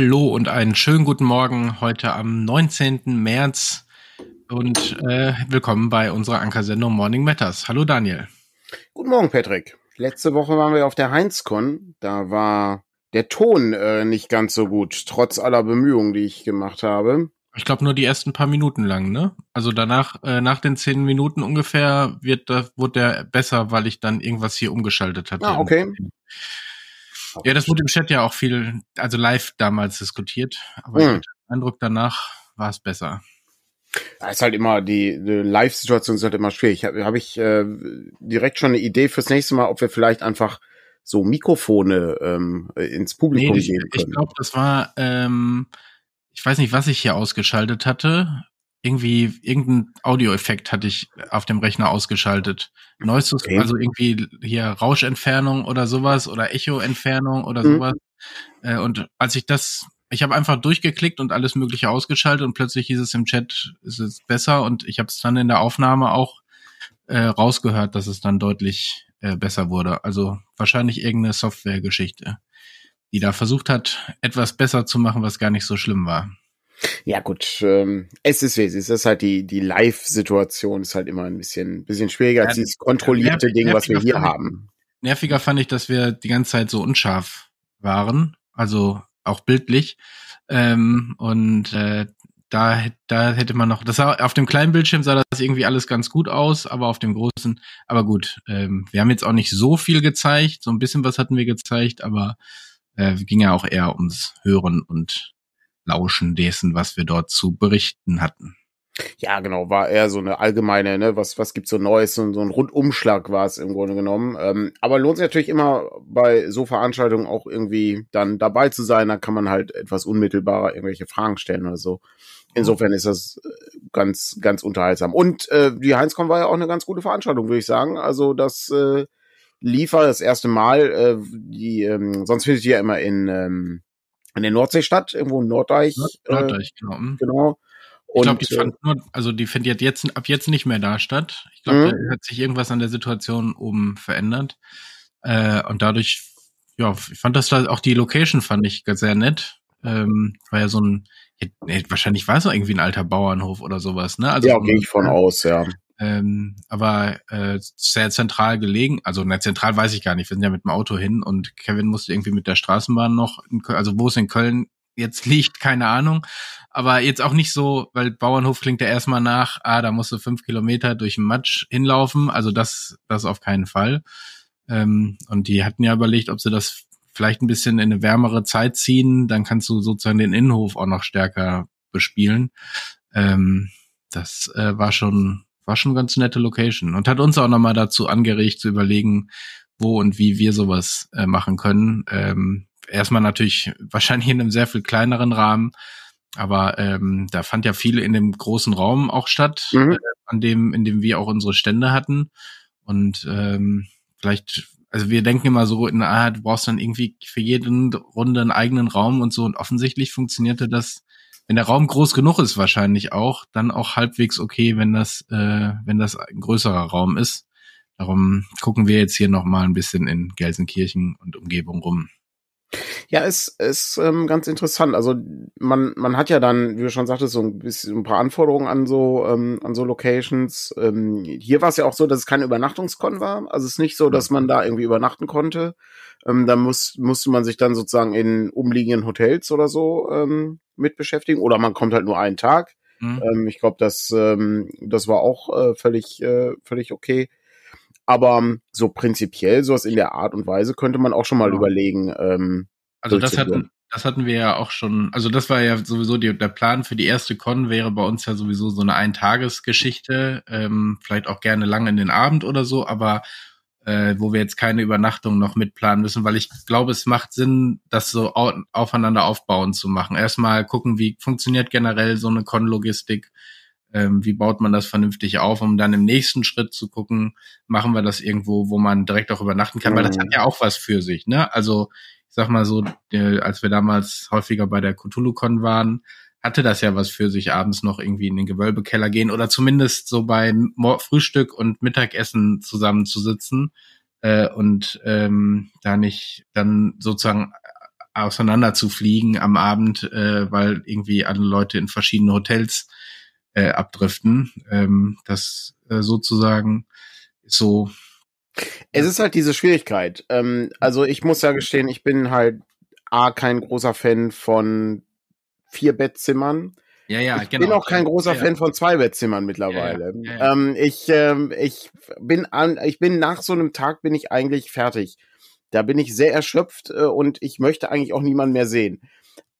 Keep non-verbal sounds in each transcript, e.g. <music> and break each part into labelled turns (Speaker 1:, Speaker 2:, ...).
Speaker 1: Hallo und einen schönen guten Morgen heute am 19. März und äh, willkommen bei unserer Ankersendung Morning Matters. Hallo Daniel.
Speaker 2: Guten Morgen, Patrick. Letzte Woche waren wir auf der Heinzcon. Da war der Ton äh, nicht ganz so gut, trotz aller Bemühungen, die ich gemacht habe.
Speaker 1: Ich glaube nur die ersten paar Minuten lang, ne? Also danach, äh, nach den zehn Minuten ungefähr, wird da, wurde der besser, weil ich dann irgendwas hier umgeschaltet hatte.
Speaker 2: Ah, okay.
Speaker 1: Ja, das wurde im Chat ja auch viel, also live damals diskutiert, aber hm. den Eindruck, danach war es besser.
Speaker 2: Da ist halt immer die, die Live-Situation ist halt immer schwierig. Habe hab ich äh, direkt schon eine Idee fürs nächste Mal, ob wir vielleicht einfach so Mikrofone ähm, ins Publikum nee, geben
Speaker 1: können. Ich glaube, das war ähm, ich weiß nicht, was ich hier ausgeschaltet hatte. Irgendwie, irgendein Audioeffekt hatte ich auf dem Rechner ausgeschaltet. Neues, okay. also irgendwie hier Rauschentfernung oder sowas oder Echoentfernung oder mhm. sowas. Äh, und als ich das, ich habe einfach durchgeklickt und alles Mögliche ausgeschaltet und plötzlich hieß es im Chat, ist es besser und ich habe es dann in der Aufnahme auch äh, rausgehört, dass es dann deutlich äh, besser wurde. Also wahrscheinlich irgendeine Softwaregeschichte die da versucht hat, etwas besser zu machen, was gar nicht so schlimm war.
Speaker 2: Ja gut, ähm, es ist wie es ist. Das ist halt die die Live-Situation ist halt immer ein bisschen bisschen schwieriger ja, als dieses kontrollierte nerv, Ding, was wir hier haben.
Speaker 1: nerviger fand ich, dass wir die ganze Zeit so unscharf waren, also auch bildlich. Ähm, und äh, da, da hätte man noch, das sah, auf dem kleinen Bildschirm sah das irgendwie alles ganz gut aus, aber auf dem großen, aber gut, ähm, wir haben jetzt auch nicht so viel gezeigt, so ein bisschen was hatten wir gezeigt, aber äh, ging ja auch eher ums Hören und Lauschen dessen, was wir dort zu berichten hatten.
Speaker 2: Ja, genau, war eher so eine allgemeine, ne, was, was gibt's so Neues, so, so ein Rundumschlag war es im Grunde genommen. Ähm, aber lohnt sich natürlich immer bei so Veranstaltungen auch irgendwie dann dabei zu sein, da kann man halt etwas unmittelbarer irgendwelche Fragen stellen oder so. Insofern ist das äh, ganz, ganz unterhaltsam. Und äh, die Heinzcon war ja auch eine ganz gute Veranstaltung, würde ich sagen. Also das äh, Liefer das erste Mal. Äh, die, ähm, sonst findet die ja immer in, ähm, in der Nordsee statt, irgendwo in Norddeich. Norddeich,
Speaker 1: äh, genau. Mhm. genau. Und, ich glaube, die fand nur, also die findet jetzt ab jetzt nicht mehr da statt. Ich glaube, mhm. da hat sich irgendwas an der Situation oben verändert. Äh, und dadurch, ja, ich fand das da auch die Location fand ich sehr nett. Ähm, war ja so ein, wahrscheinlich war es auch irgendwie ein alter Bauernhof oder sowas, ne?
Speaker 2: Also ja, gehe ich von aus, ja.
Speaker 1: Ähm, aber äh, sehr zentral gelegen. Also na, zentral weiß ich gar nicht. Wir sind ja mit dem Auto hin und Kevin musste irgendwie mit der Straßenbahn noch, Köln, also wo es in Köln jetzt <laughs> liegt, keine Ahnung. Aber jetzt auch nicht so, weil Bauernhof klingt ja erstmal nach, ah, da musst du fünf Kilometer durch den Matsch hinlaufen. Also das, das auf keinen Fall. Ähm, und die hatten ja überlegt, ob sie das vielleicht ein bisschen in eine wärmere Zeit ziehen, dann kannst du sozusagen den Innenhof auch noch stärker bespielen. Ähm, das äh, war schon war schon ganz nette Location und hat uns auch nochmal dazu angeregt zu überlegen, wo und wie wir sowas äh, machen können. Ähm, erstmal natürlich <laughs> wahrscheinlich in einem sehr viel kleineren Rahmen, aber ähm, da fand ja viel in dem großen Raum auch statt, mhm. äh, an dem, in dem wir auch unsere Stände hatten. Und ähm, vielleicht, also wir denken immer so, na, du brauchst dann irgendwie für jeden Runde einen eigenen Raum und so. Und offensichtlich funktionierte das wenn der Raum groß genug ist, wahrscheinlich auch, dann auch halbwegs okay, wenn das, äh, wenn das ein größerer Raum ist. Darum gucken wir jetzt hier noch mal ein bisschen in Gelsenkirchen und Umgebung rum.
Speaker 2: Ja, es ist ähm, ganz interessant. Also man man hat ja dann, wie du schon sagtest, so ein bisschen ein paar Anforderungen an so ähm, an so Locations. Ähm, hier war es ja auch so, dass es keine Übernachtungskon war. Also es ist nicht so, dass man da irgendwie übernachten konnte. Ähm, da muss musste man sich dann sozusagen in umliegenden Hotels oder so ähm, mit beschäftigen. Oder man kommt halt nur einen Tag. Mhm. Ähm, ich glaube, das ähm, das war auch äh, völlig äh, völlig okay. Aber ähm, so prinzipiell, sowas in der Art und Weise könnte man auch schon mal ja. überlegen. Ähm,
Speaker 1: also das hatten, das hatten wir ja auch schon, also das war ja sowieso die, der Plan für die erste Con wäre bei uns ja sowieso so eine Eintagesgeschichte, ähm, vielleicht auch gerne lang in den Abend oder so, aber äh, wo wir jetzt keine Übernachtung noch mitplanen müssen, weil ich glaube, es macht Sinn, das so au aufeinander aufbauen zu machen. Erstmal gucken, wie funktioniert generell so eine Con-Logistik ähm, wie baut man das vernünftig auf, um dann im nächsten Schritt zu gucken, machen wir das irgendwo, wo man direkt auch übernachten kann, mhm. weil das hat mhm. ja auch was für sich, ne? Also ich sag mal so, äh, als wir damals häufiger bei der Cthulhu-Con waren, hatte das ja was für sich, abends noch irgendwie in den Gewölbekeller gehen oder zumindest so bei Frühstück und Mittagessen zusammenzusitzen äh, und ähm, da nicht dann sozusagen auseinander zu fliegen am Abend, äh, weil irgendwie alle Leute in verschiedene Hotels äh, abdriften. Ähm, das äh, sozusagen so.
Speaker 2: Es ist halt diese Schwierigkeit. Ähm, also ich muss ja gestehen, ich bin halt A, kein großer Fan von vier Bettzimmern.
Speaker 1: Ja, ja,
Speaker 2: ich
Speaker 1: genau.
Speaker 2: bin auch kein großer
Speaker 1: ja,
Speaker 2: Fan von zwei Bettzimmern mittlerweile. Ähm, ich, ähm, ich bin an, ich bin nach so einem Tag bin ich eigentlich fertig. Da bin ich sehr erschöpft äh, und ich möchte eigentlich auch niemanden mehr sehen.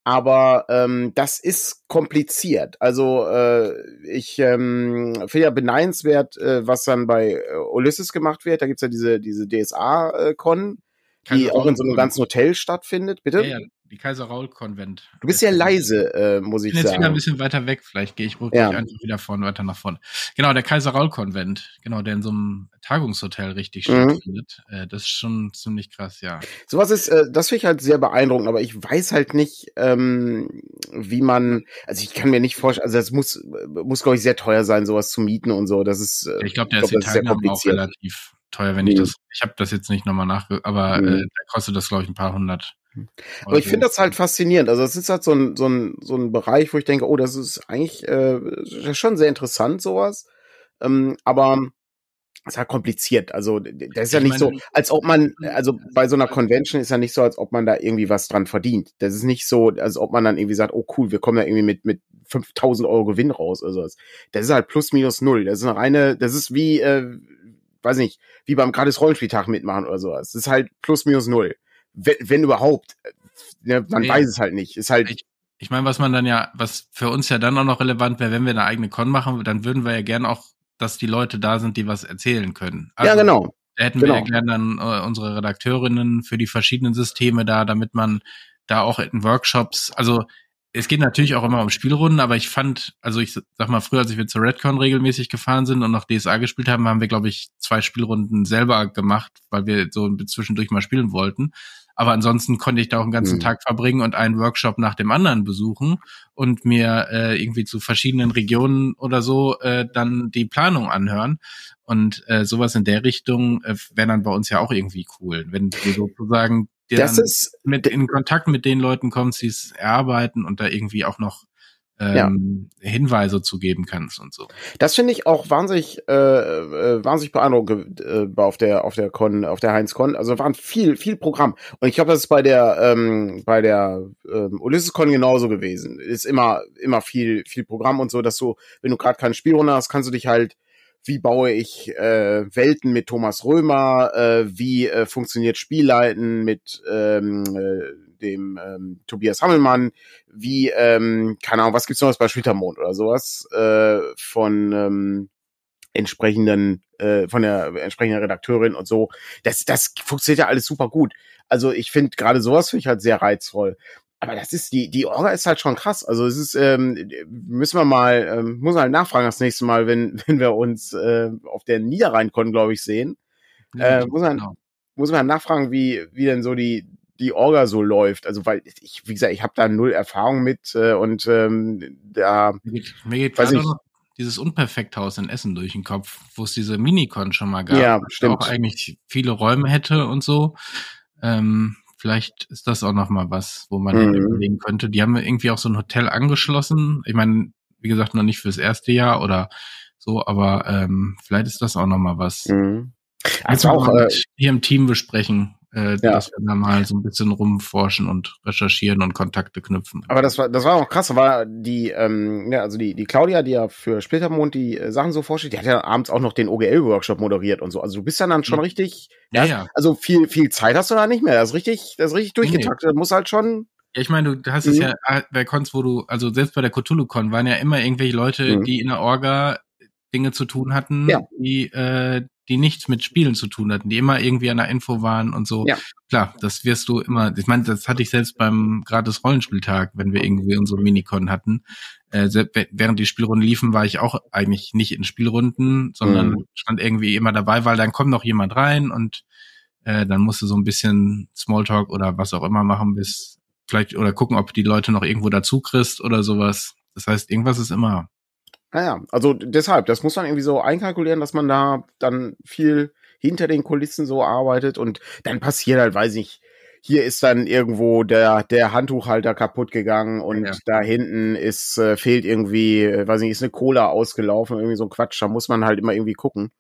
Speaker 2: Aber ähm, das ist kompliziert. Also äh, ich ähm, finde ja beneidenswert, äh, was dann bei äh, Ulysses gemacht wird. Da gibt's ja diese, diese DSA-Con, die auch in so einem ganzen Hotel stattfindet. Bitte?
Speaker 1: Ja, ja, die Kaiser Raul Konvent.
Speaker 2: Du bist ja leise, äh, muss ich,
Speaker 1: ich bin jetzt
Speaker 2: sagen.
Speaker 1: wieder ein bisschen weiter weg, vielleicht gehe ich wirklich
Speaker 2: Ja.
Speaker 1: einfach wieder vorne, weiter nach vorne. Genau, der Kaiser Raul Konvent, genau, der in so einem Tagungshotel richtig
Speaker 2: Mhm.
Speaker 1: stattfindet. Äh, das ist schon ziemlich krass, ja.
Speaker 2: Sowas ist, äh, das finde ich halt sehr beeindruckend, aber ich weiß halt nicht, ähm, wie man, also ich kann mir nicht vorstellen, also das muss, muss glaube ich sehr teuer sein, sowas zu mieten und so. Das ist, äh,
Speaker 1: Ich glaube, der
Speaker 2: glaub,
Speaker 1: ist in
Speaker 2: das ist sehr
Speaker 1: Teilnahme auch relativ teuer, wenn ich
Speaker 2: Mhm.
Speaker 1: das, ich habe das jetzt nicht nochmal nachge, aber
Speaker 2: Mhm.
Speaker 1: äh, der kostet das, glaube ich, ein paar hundert.
Speaker 2: Aber ich finde das halt faszinierend. Also es ist halt so ein, so ein, so ein Bereich, wo ich denke, oh, das ist eigentlich äh, schon sehr interessant, sowas. Ähm, aber es ist halt kompliziert. Also das ist ja
Speaker 1: Ich
Speaker 2: nicht so, als ob man, also bei so einer Convention ist ja nicht so, als ob man da irgendwie was dran verdient. Das ist nicht so, als ob man dann irgendwie sagt, oh cool, wir kommen da irgendwie mit, mit 5000 Euro Gewinn raus oder sowas. Das ist halt plus minus null. Das ist eine reine, das ist wie, äh, weiß nicht, wie beim gratis Rollenspieltag mitmachen oder sowas. Das ist halt plus minus null. Wenn, wenn überhaupt. Ne, man
Speaker 1: Nee.
Speaker 2: weiß es halt nicht. Ist halt,
Speaker 1: Ich- Ich meine, was man dann ja, was für uns ja dann auch noch relevant wäre, wenn wir eine eigene Con machen, dann würden wir ja gern auch, dass die Leute da sind, die was erzählen können.
Speaker 2: ja genau.
Speaker 1: Da hätten wir ja
Speaker 2: Genau.
Speaker 1: gern dann äh, unsere Redakteurinnen für die verschiedenen Systeme da, damit man da auch in Workshops, also es geht natürlich auch immer um Spielrunden, aber ich fand, also ich sag mal, früher, als wir zur Redcon regelmäßig gefahren sind und noch DSA gespielt haben, haben wir, glaube ich, zwei Spielrunden selber gemacht, weil wir so zwischendurch mal spielen wollten. Aber ansonsten konnte ich da auch einen ganzen
Speaker 2: Mhm.
Speaker 1: Tag verbringen und einen Workshop nach dem anderen besuchen und mir äh, irgendwie zu verschiedenen Regionen oder so äh, dann die Planung anhören. Und äh, sowas in der Richtung äh, wäre dann bei uns ja auch irgendwie cool, wenn du sozusagen
Speaker 2: Das ist,
Speaker 1: mit in Kontakt mit den Leuten kommst, die es erarbeiten und da irgendwie auch noch ähm, Hinweise zu geben kannst und so.
Speaker 2: das finde ich auch wahnsinnig, äh, äh, wahnsinnig beeindruckend äh, auf der, auf der Con, auf der Heinz Con. Also waren viel, viel Programm. Und ich glaube, das ist bei der, ähm, bei der ähm, Ulysses Con genauso gewesen. Ist immer, immer viel, viel Programm und so, dass du, wenn du gerade keine Spielrunde hast, kannst du dich halt wie baue ich äh, Welten mit Thomas Römer, äh, wie äh, funktioniert Spielleiten mit ähm, äh, dem ähm, Tobias Hammelmann, wie, ähm, keine Ahnung, was gibt's noch bei Splittermond oder sowas, äh, von ähm, entsprechenden, äh, von der entsprechenden Redakteurin und so. Das, das funktioniert ja alles super gut. Also ich finde gerade sowas finde ich halt sehr reizvoll. Aber das ist, die, die Orga ist halt schon krass. Also es ist, ähm, müssen wir mal, ähm, muss man halt nachfragen das nächste Mal, wenn, <laughs> wenn wir uns äh, auf der Niederrhein-Con, glaube ich, sehen. Äh, muss man-
Speaker 1: genau.
Speaker 2: Muss man nachfragen, wie, wie denn so die, die Orga so läuft. Also weil ich, wie gesagt, ich habe da null Erfahrung mit äh, und ähm, da
Speaker 1: Mir geht,
Speaker 2: Weiß ich.
Speaker 1: dieses Unperfekthaus in Essen durch den Kopf, wo es diese Minicon schon mal gab.
Speaker 2: Ja, stimmt.
Speaker 1: Auch eigentlich viele Räume hätte und so. Ähm, vielleicht ist das auch noch mal was, wo man
Speaker 2: Mhm.
Speaker 1: überlegen könnte. Die haben irgendwie auch so ein Hotel angeschlossen. Ich meine, wie gesagt, noch nicht fürs erste Jahr oder so, aber ähm, vielleicht ist das auch noch mal was.
Speaker 2: Mhm. Also auch, äh,
Speaker 1: hier im Team besprechen, äh,
Speaker 2: Ja.
Speaker 1: dass wir da mal so ein bisschen rumforschen und recherchieren und Kontakte knüpfen.
Speaker 2: Aber das war, das war auch krass. War die, ähm, ja, also die, die Claudia, die ja für Splittermond die äh, Sachen so vorstellt, die hat ja abends auch noch den OGL-Workshop moderiert und so. Also du bist dann dann schon
Speaker 1: Mhm.
Speaker 2: richtig,
Speaker 1: ja, ja.
Speaker 2: also viel, viel Zeit hast du da nicht mehr. Das ist richtig, das ist richtig
Speaker 1: Nee, nee.
Speaker 2: durchgetaktet. Das muss halt schon,
Speaker 1: Ja, ich meine, du hast es
Speaker 2: Mhm.
Speaker 1: ja äh, bei Cons, wo du, also selbst bei der Cthulhu-Con waren ja immer irgendwelche Leute,
Speaker 2: Mhm.
Speaker 1: die in der Orga Dinge zu tun hatten,
Speaker 2: Ja.
Speaker 1: die, äh, die nichts mit Spielen zu tun hatten, die immer irgendwie an der Info waren und so.
Speaker 2: Ja.
Speaker 1: Klar, das wirst du immer, ich meine, das hatte ich selbst beim gratis Rollenspieltag, wenn wir irgendwie unsere Minicon hatten. Äh, während die Spielrunden liefen, war ich auch eigentlich nicht in Spielrunden, sondern
Speaker 2: Mhm.
Speaker 1: stand irgendwie immer dabei, weil dann kommt noch jemand rein und äh, dann musst du so ein bisschen Smalltalk oder was auch immer machen, bis vielleicht oder gucken, ob die Leute noch irgendwo dazu kriegst oder sowas. Das heißt, irgendwas ist immer.
Speaker 2: Naja, also deshalb, das muss man irgendwie so einkalkulieren, dass man da dann viel hinter den Kulissen so arbeitet und dann passiert halt, weiß ich, hier ist dann irgendwo der, der Handtuchhalter kaputt gegangen und ja. da hinten ist, äh, fehlt irgendwie, äh, weiß nicht, ist eine Cola ausgelaufen, irgendwie so ein Quatsch, da muss man halt immer irgendwie gucken.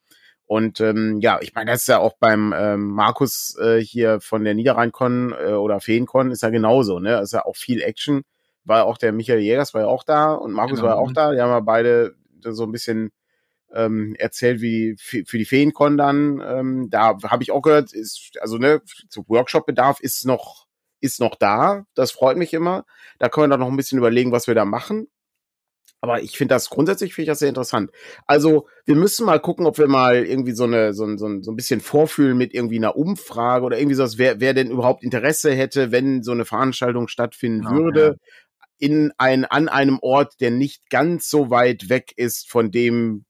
Speaker 2: Und ähm, ja, ich meine, das ist ja auch beim ähm, Markus äh, hier von der Niederrheinkon äh, oder Feenkon ist ja genauso, ne? Das ist ja auch viel Action. War auch der Michael Jägers war ja auch da und Markus genau. war ja auch da. Die haben ja beide so ein bisschen ähm, erzählt, wie für die Feenkon dann. Ähm, da habe ich auch gehört, ist, also ne, zu Workshop-Bedarf ist noch, ist noch da. Das freut mich immer. Da können wir dann noch ein bisschen überlegen, was wir da machen. Aber ich finde das grundsätzlich finde ich das sehr interessant. Also wir müssen mal gucken, ob wir mal irgendwie so eine so ein, so ein, so ein bisschen vorfühlen mit irgendwie einer Umfrage oder irgendwie sowas, wer, wer denn überhaupt Interesse hätte, wenn so eine Veranstaltung stattfinden okay. würde in ein an einem Ort, der nicht ganz so weit weg ist von dem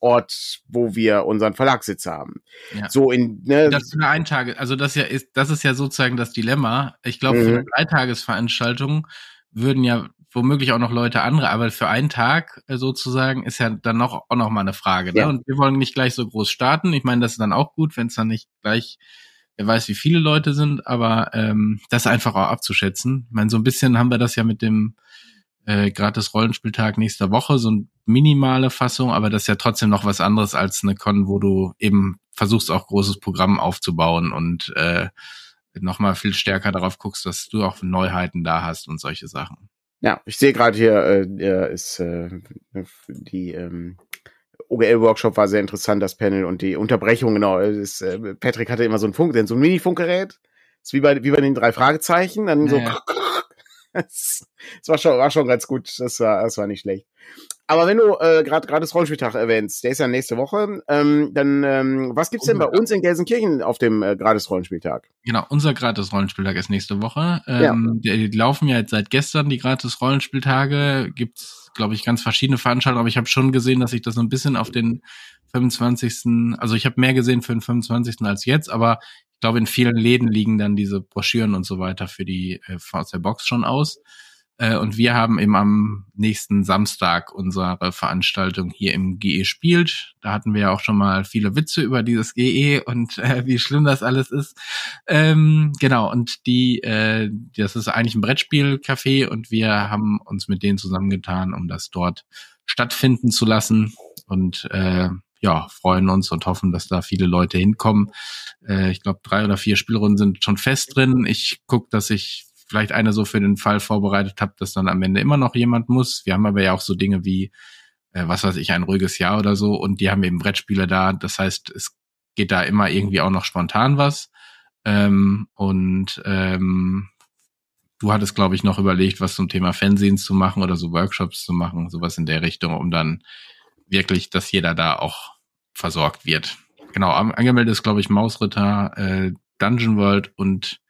Speaker 2: Ort, wo wir unseren Verlagssitz haben.
Speaker 1: Ja. So in ne, das ist eine Eintage, also das ja ist das ist ja sozusagen das Dilemma. Ich glaube, mhm. für eine Dreitagesveranstaltung würden ja womöglich auch noch Leute andere, aber für einen Tag äh, sozusagen ist ja dann noch auch noch mal eine Frage. Ne? Ja. Und wir wollen nicht gleich so groß starten. Ich meine, das ist dann auch gut, wenn es dann nicht gleich, wer weiß, wie viele Leute sind, aber ähm, das einfach auch abzuschätzen. Ich meine, so ein bisschen haben wir das ja mit dem äh, gratis Rollenspieltag nächster Woche, so eine minimale Fassung, aber das ist ja trotzdem noch was anderes als eine Con, wo du eben versuchst auch großes Programm aufzubauen und äh, nochmal viel stärker darauf guckst, dass du auch Neuheiten da hast und solche Sachen.
Speaker 2: Ja, ich sehe gerade hier, äh, ist äh, die ähm, OGL-Workshop war sehr interessant, das Panel und die Unterbrechung, genau. Ist, äh, Patrick hatte immer so ein Funk, so ein Mini-Funkgerät. Ist wie bei, wie bei den drei Fragezeichen, dann naja. so. <laughs> Das, das war schon, war schon ganz gut. Das war, das war nicht schlecht. Aber wenn du äh, gerade gerade das Rollenspieltag erwähnst, der ist ja nächste Woche, ähm, dann ähm, was gibt's denn bei uns in Gelsenkirchen auf dem äh, gratis Rollenspieltag?
Speaker 1: Genau, unser gratis Rollenspieltag ist nächste Woche. Ähm, ja. die, die laufen ja jetzt seit gestern die gratis Rollenspieltage. Gibt's, glaube ich, ganz verschiedene Veranstaltungen, aber ich habe schon gesehen, dass sich das so ein bisschen auf den 25. Also ich habe mehr gesehen für den 25. als jetzt, aber ich glaube, in vielen Läden liegen dann diese Broschüren und so weiter für die äh, aus der Box schon aus. Äh, und wir haben eben am nächsten Samstag unsere Veranstaltung hier im GE spielt. Da hatten wir ja auch schon mal viele Witze über dieses GE und äh, wie schlimm das alles ist. Ähm, genau, und die, äh, das ist eigentlich ein Brettspielcafé und wir haben uns mit denen zusammengetan, um das dort stattfinden zu lassen. Und äh, ja, freuen uns und hoffen, dass da viele Leute hinkommen. Äh, ich glaube, drei oder vier Spielrunden sind schon fest drin. Ich gucke, dass ich vielleicht eine so für den Fall vorbereitet habe, dass dann am Ende immer noch jemand muss. Wir haben aber ja auch so Dinge wie, äh, was weiß ich, ein ruhiges Jahr oder so und die haben eben Brettspiele da. Das heißt, es geht da immer irgendwie auch noch spontan was. Ähm, und ähm, du hattest, glaube ich, noch überlegt, was zum Thema Fernsehens zu machen oder so Workshops zu machen, sowas in der Richtung, um dann wirklich, dass jeder da auch versorgt wird. Genau, angemeldet ist, glaube ich, Mausritter, äh, Dungeon World und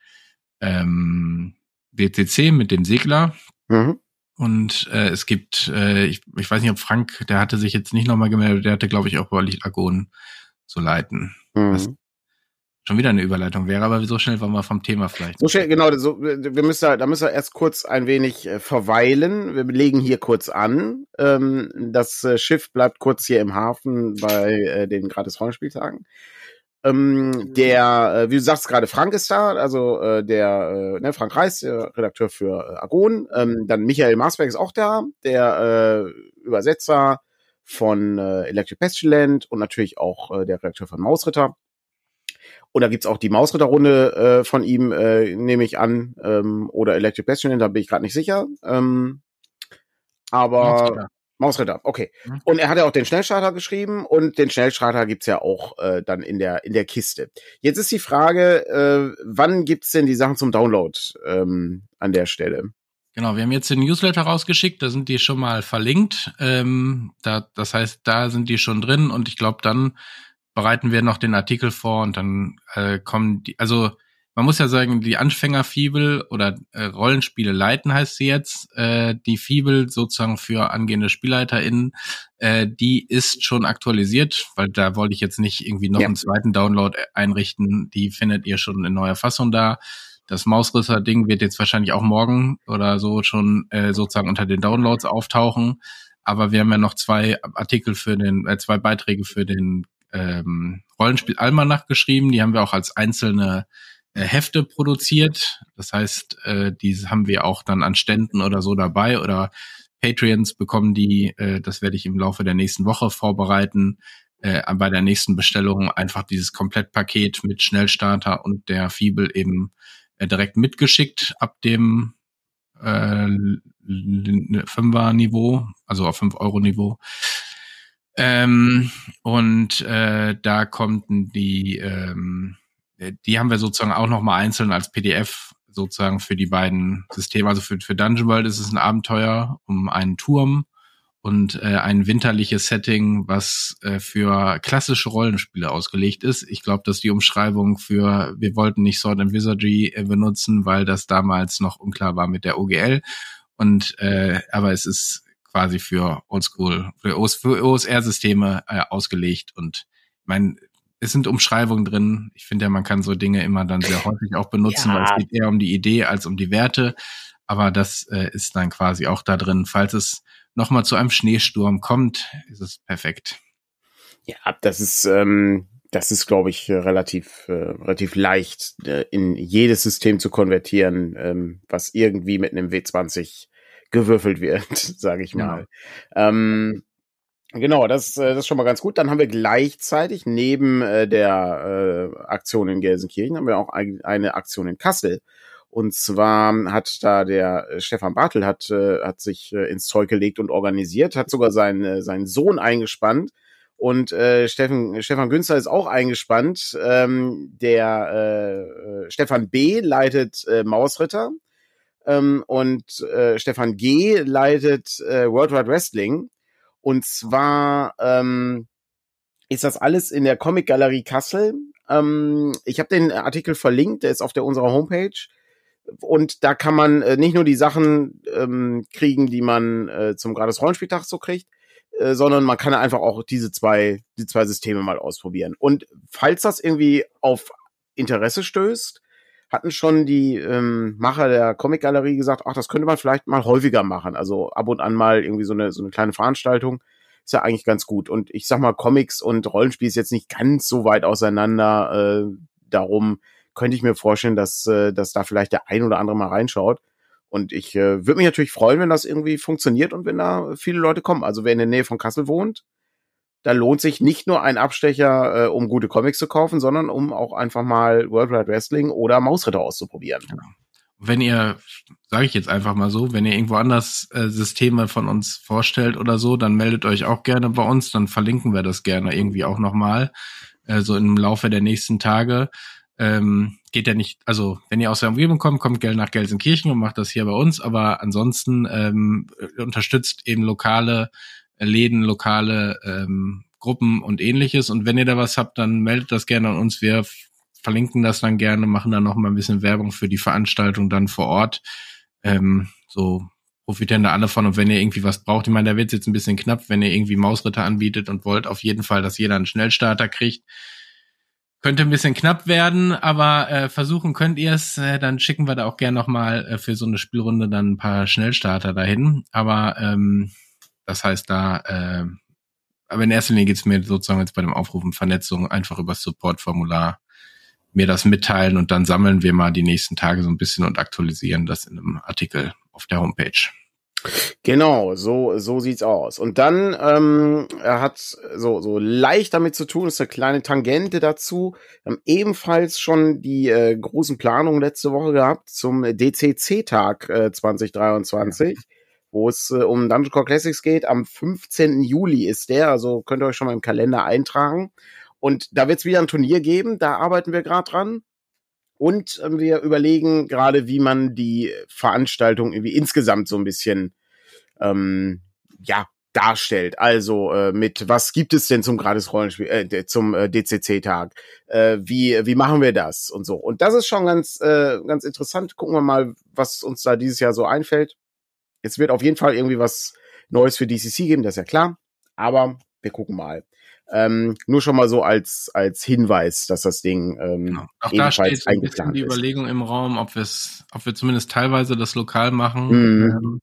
Speaker 1: ähm, DCC mit dem Segler. Mhm. Und äh, es gibt, äh, ich, ich weiß nicht, ob Frank, der hatte sich jetzt nicht nochmal gemeldet, der hatte, glaube ich, auch überlegt, Agon zu leiten. Mhm. Was schon wieder eine Überleitung wäre, aber so schnell waren wir vom Thema vielleicht.
Speaker 2: So schnell, genau, so, wir müssen da, da müssen wir erst kurz ein wenig äh, verweilen. Wir legen hier kurz an. Ähm, das äh, Schiff bleibt kurz hier im Hafen bei äh, den gratis Rollenspieltagen. Ähm, der, äh, wie du sagst gerade, Frank ist da, also äh, der äh, ne, Frank Reis, der Redakteur für äh, Argon. Ähm, dann Michael Marsberg ist auch da, der äh, Übersetzer von äh, Electric Pestilent und natürlich auch äh, der Redakteur von Mausritter. Und da gibt's auch die Mausritterrunde äh, von ihm, äh, nehme ich an, ähm, oder Electric Bastion, da bin ich gerade nicht sicher. Ähm, aber Mausritter, okay. Mhm. Und er hat ja auch den Schnellstarter geschrieben und den Schnellstarter gibt's ja auch äh, dann in der in der Kiste. Jetzt ist die Frage, äh, wann gibt's denn die Sachen zum Download ähm, an der Stelle?
Speaker 1: Genau, wir haben jetzt den Newsletter rausgeschickt, da sind die schon mal verlinkt. Ähm, da, das heißt, da sind die schon drin und ich glaube, dann bereiten wir noch den Artikel vor und dann äh, kommen die, also man muss ja sagen, die Anfängerfibel oder äh, Rollenspiele leiten heißt sie jetzt, äh, die Fibel sozusagen für angehende SpielleiterInnen, äh, die ist schon aktualisiert, weil da wollte ich jetzt nicht irgendwie noch ja. einen zweiten Download einrichten, die findet ihr schon in neuer Fassung da. Das Mausrisser-Ding wird jetzt wahrscheinlich auch morgen oder so schon äh, sozusagen unter den Downloads auftauchen. Aber wir haben ja noch zwei Artikel für den, äh, zwei Beiträge für den ähm, Rollenspiel Almanach geschrieben. Die haben wir auch als einzelne äh, Hefte produziert. Das heißt, äh, die haben wir auch dann an Ständen oder so dabei oder Patreons bekommen die, äh, das werde ich im Laufe der nächsten Woche vorbereiten, äh, bei der nächsten Bestellung einfach dieses Komplettpaket mit Schnellstarter und der Fibel eben äh, direkt mitgeschickt ab dem äh, Fünfer-Niveau, also auf 5-Euro-Niveau. Ähm, und äh, da konnten die, ähm, die haben wir sozusagen auch nochmal einzeln als PDF sozusagen für die beiden Systeme. Also für, für Dungeon World ist es ein Abenteuer um einen Turm und äh, ein winterliches Setting, was äh, für klassische Rollenspiele ausgelegt ist. Ich glaube, dass die Umschreibung für wir wollten nicht Sword and Wizardry äh, benutzen, weil das damals noch unklar war mit der OGL. Und äh, aber es ist quasi für Oldschool, für, OS, für OSR-Systeme äh, ausgelegt. Und ich meine, es sind Umschreibungen drin. Ich finde ja, man kann so Dinge immer dann sehr häufig auch benutzen, ja. weil es geht eher um die Idee als um die Werte. Aber das äh, ist dann quasi auch da drin. Falls es nochmal zu einem Schneesturm kommt, ist es perfekt.
Speaker 2: Ja, das ist, ähm, das ist, glaube ich, relativ, äh, relativ leicht äh, in jedes System zu konvertieren, ähm, was irgendwie mit einem W20 gewürfelt wird, <laughs> sage ich mal. Ja. Ähm, Genau, das, äh, das ist schon mal ganz gut. Dann haben wir gleichzeitig neben äh, der äh, Aktion in Gelsenkirchen haben wir auch ein, eine Aktion in Kassel. Und zwar hat da der äh, Stefan Bartel hat, äh, hat sich äh, ins Zeug gelegt und organisiert, hat sogar seinen, äh, seinen Sohn eingespannt. Und äh, Steffen, Stefan Günster ist auch eingespannt. Ähm, der äh Stefan B. leitet äh, Mausritter ähm, und äh, Stefan G. leitet äh, World Wide Wrestling. Und zwar ähm, ist das alles in der Comic Galerie Kassel. Ähm, ich habe den Artikel verlinkt, der ist auf der unserer Homepage. Und da kann man äh, nicht nur die Sachen ähm, kriegen, die man äh, zum gratis Rollenspieltag so kriegt, äh, sondern man kann einfach auch diese zwei, die zwei Systeme mal ausprobieren. Und falls das irgendwie auf Interesse stößt, hatten schon die ähm, Macher der Comic-Galerie gesagt, ach, das könnte man vielleicht mal häufiger machen. Also ab und an mal irgendwie so eine, so eine kleine Veranstaltung. Ist ja eigentlich ganz gut. Und ich sag mal, Comics und Rollenspiel ist jetzt nicht ganz so weit auseinander. Äh, darum könnte ich mir vorstellen, dass, äh, dass da vielleicht der ein oder andere mal reinschaut. Und ich äh, würde mich natürlich freuen, wenn das irgendwie funktioniert und wenn da viele Leute kommen. Also wer in der Nähe von Kassel wohnt, da lohnt sich nicht nur ein Abstecher, äh, um gute Comics zu kaufen, sondern um auch einfach mal World Wide Wrestling oder Mausritter auszuprobieren. Genau.
Speaker 1: Wenn ihr, sage ich jetzt einfach mal so, wenn ihr irgendwo anders äh, Systeme von uns vorstellt oder so, dann meldet euch auch gerne bei uns, dann verlinken wir das gerne irgendwie auch nochmal, äh, so im Laufe der nächsten Tage. Ähm, geht ja nicht, also wenn ihr aus der Umgebung kommt, kommt gerne nach Gelsenkirchen und macht das hier bei uns, aber ansonsten ähm, unterstützt eben lokale Läden, lokale ähm, Gruppen und ähnliches. Und wenn ihr da was habt, dann meldet das gerne an uns. Wir verlinken das dann gerne, machen dann noch mal ein bisschen Werbung für die Veranstaltung dann vor Ort. Ähm, so profitieren da alle von. Und wenn ihr irgendwie was braucht, ich meine, da wird jetzt ein bisschen knapp, wenn ihr irgendwie Mausritter anbietet und wollt auf jeden Fall, dass jeder einen Schnellstarter kriegt. Könnte ein bisschen knapp werden, aber äh, versuchen könnt ihr es. Äh, dann schicken wir da auch gerne noch mal äh, für so eine Spielrunde dann ein paar Schnellstarter dahin. Aber ähm, das heißt, da, äh, aber in erster Linie geht es mir sozusagen jetzt bei dem Aufrufen Vernetzung einfach über das Support-Formular mir das mitteilen und dann sammeln wir mal die nächsten Tage so ein bisschen und aktualisieren das in einem Artikel auf der Homepage.
Speaker 2: Genau, so so sieht's aus. Und dann ähm, er hat so so leicht damit zu tun, ist eine kleine Tangente dazu. Wir haben ebenfalls schon die äh, großen Planungen letzte Woche gehabt zum DCC-Tag äh, 2023. Ja wo es äh, um Dungeon Core Classics geht. Am 15. Juli ist der, also könnt ihr euch schon mal im Kalender eintragen. Und da wird es wieder ein Turnier geben, da arbeiten wir gerade dran. Und äh, wir überlegen gerade, wie man die Veranstaltung irgendwie insgesamt so ein bisschen ähm, ja darstellt. Also äh, mit was gibt es denn zum gratis Rollenspiel, äh, zum äh, DCC-Tag? Äh, wie wie machen wir das und so? Und das ist schon ganz äh, ganz interessant. Gucken wir mal, was uns da dieses Jahr so einfällt. Es wird auf jeden Fall irgendwie was Neues für DCC geben, das ist ja klar. Aber wir gucken mal. Ähm, nur schon mal so als als Hinweis, dass das Ding ähm, genau.
Speaker 1: auch da steht ein bisschen die Überlegung im Raum, ob ob wir zumindest teilweise das lokal machen. Mhm. Ähm,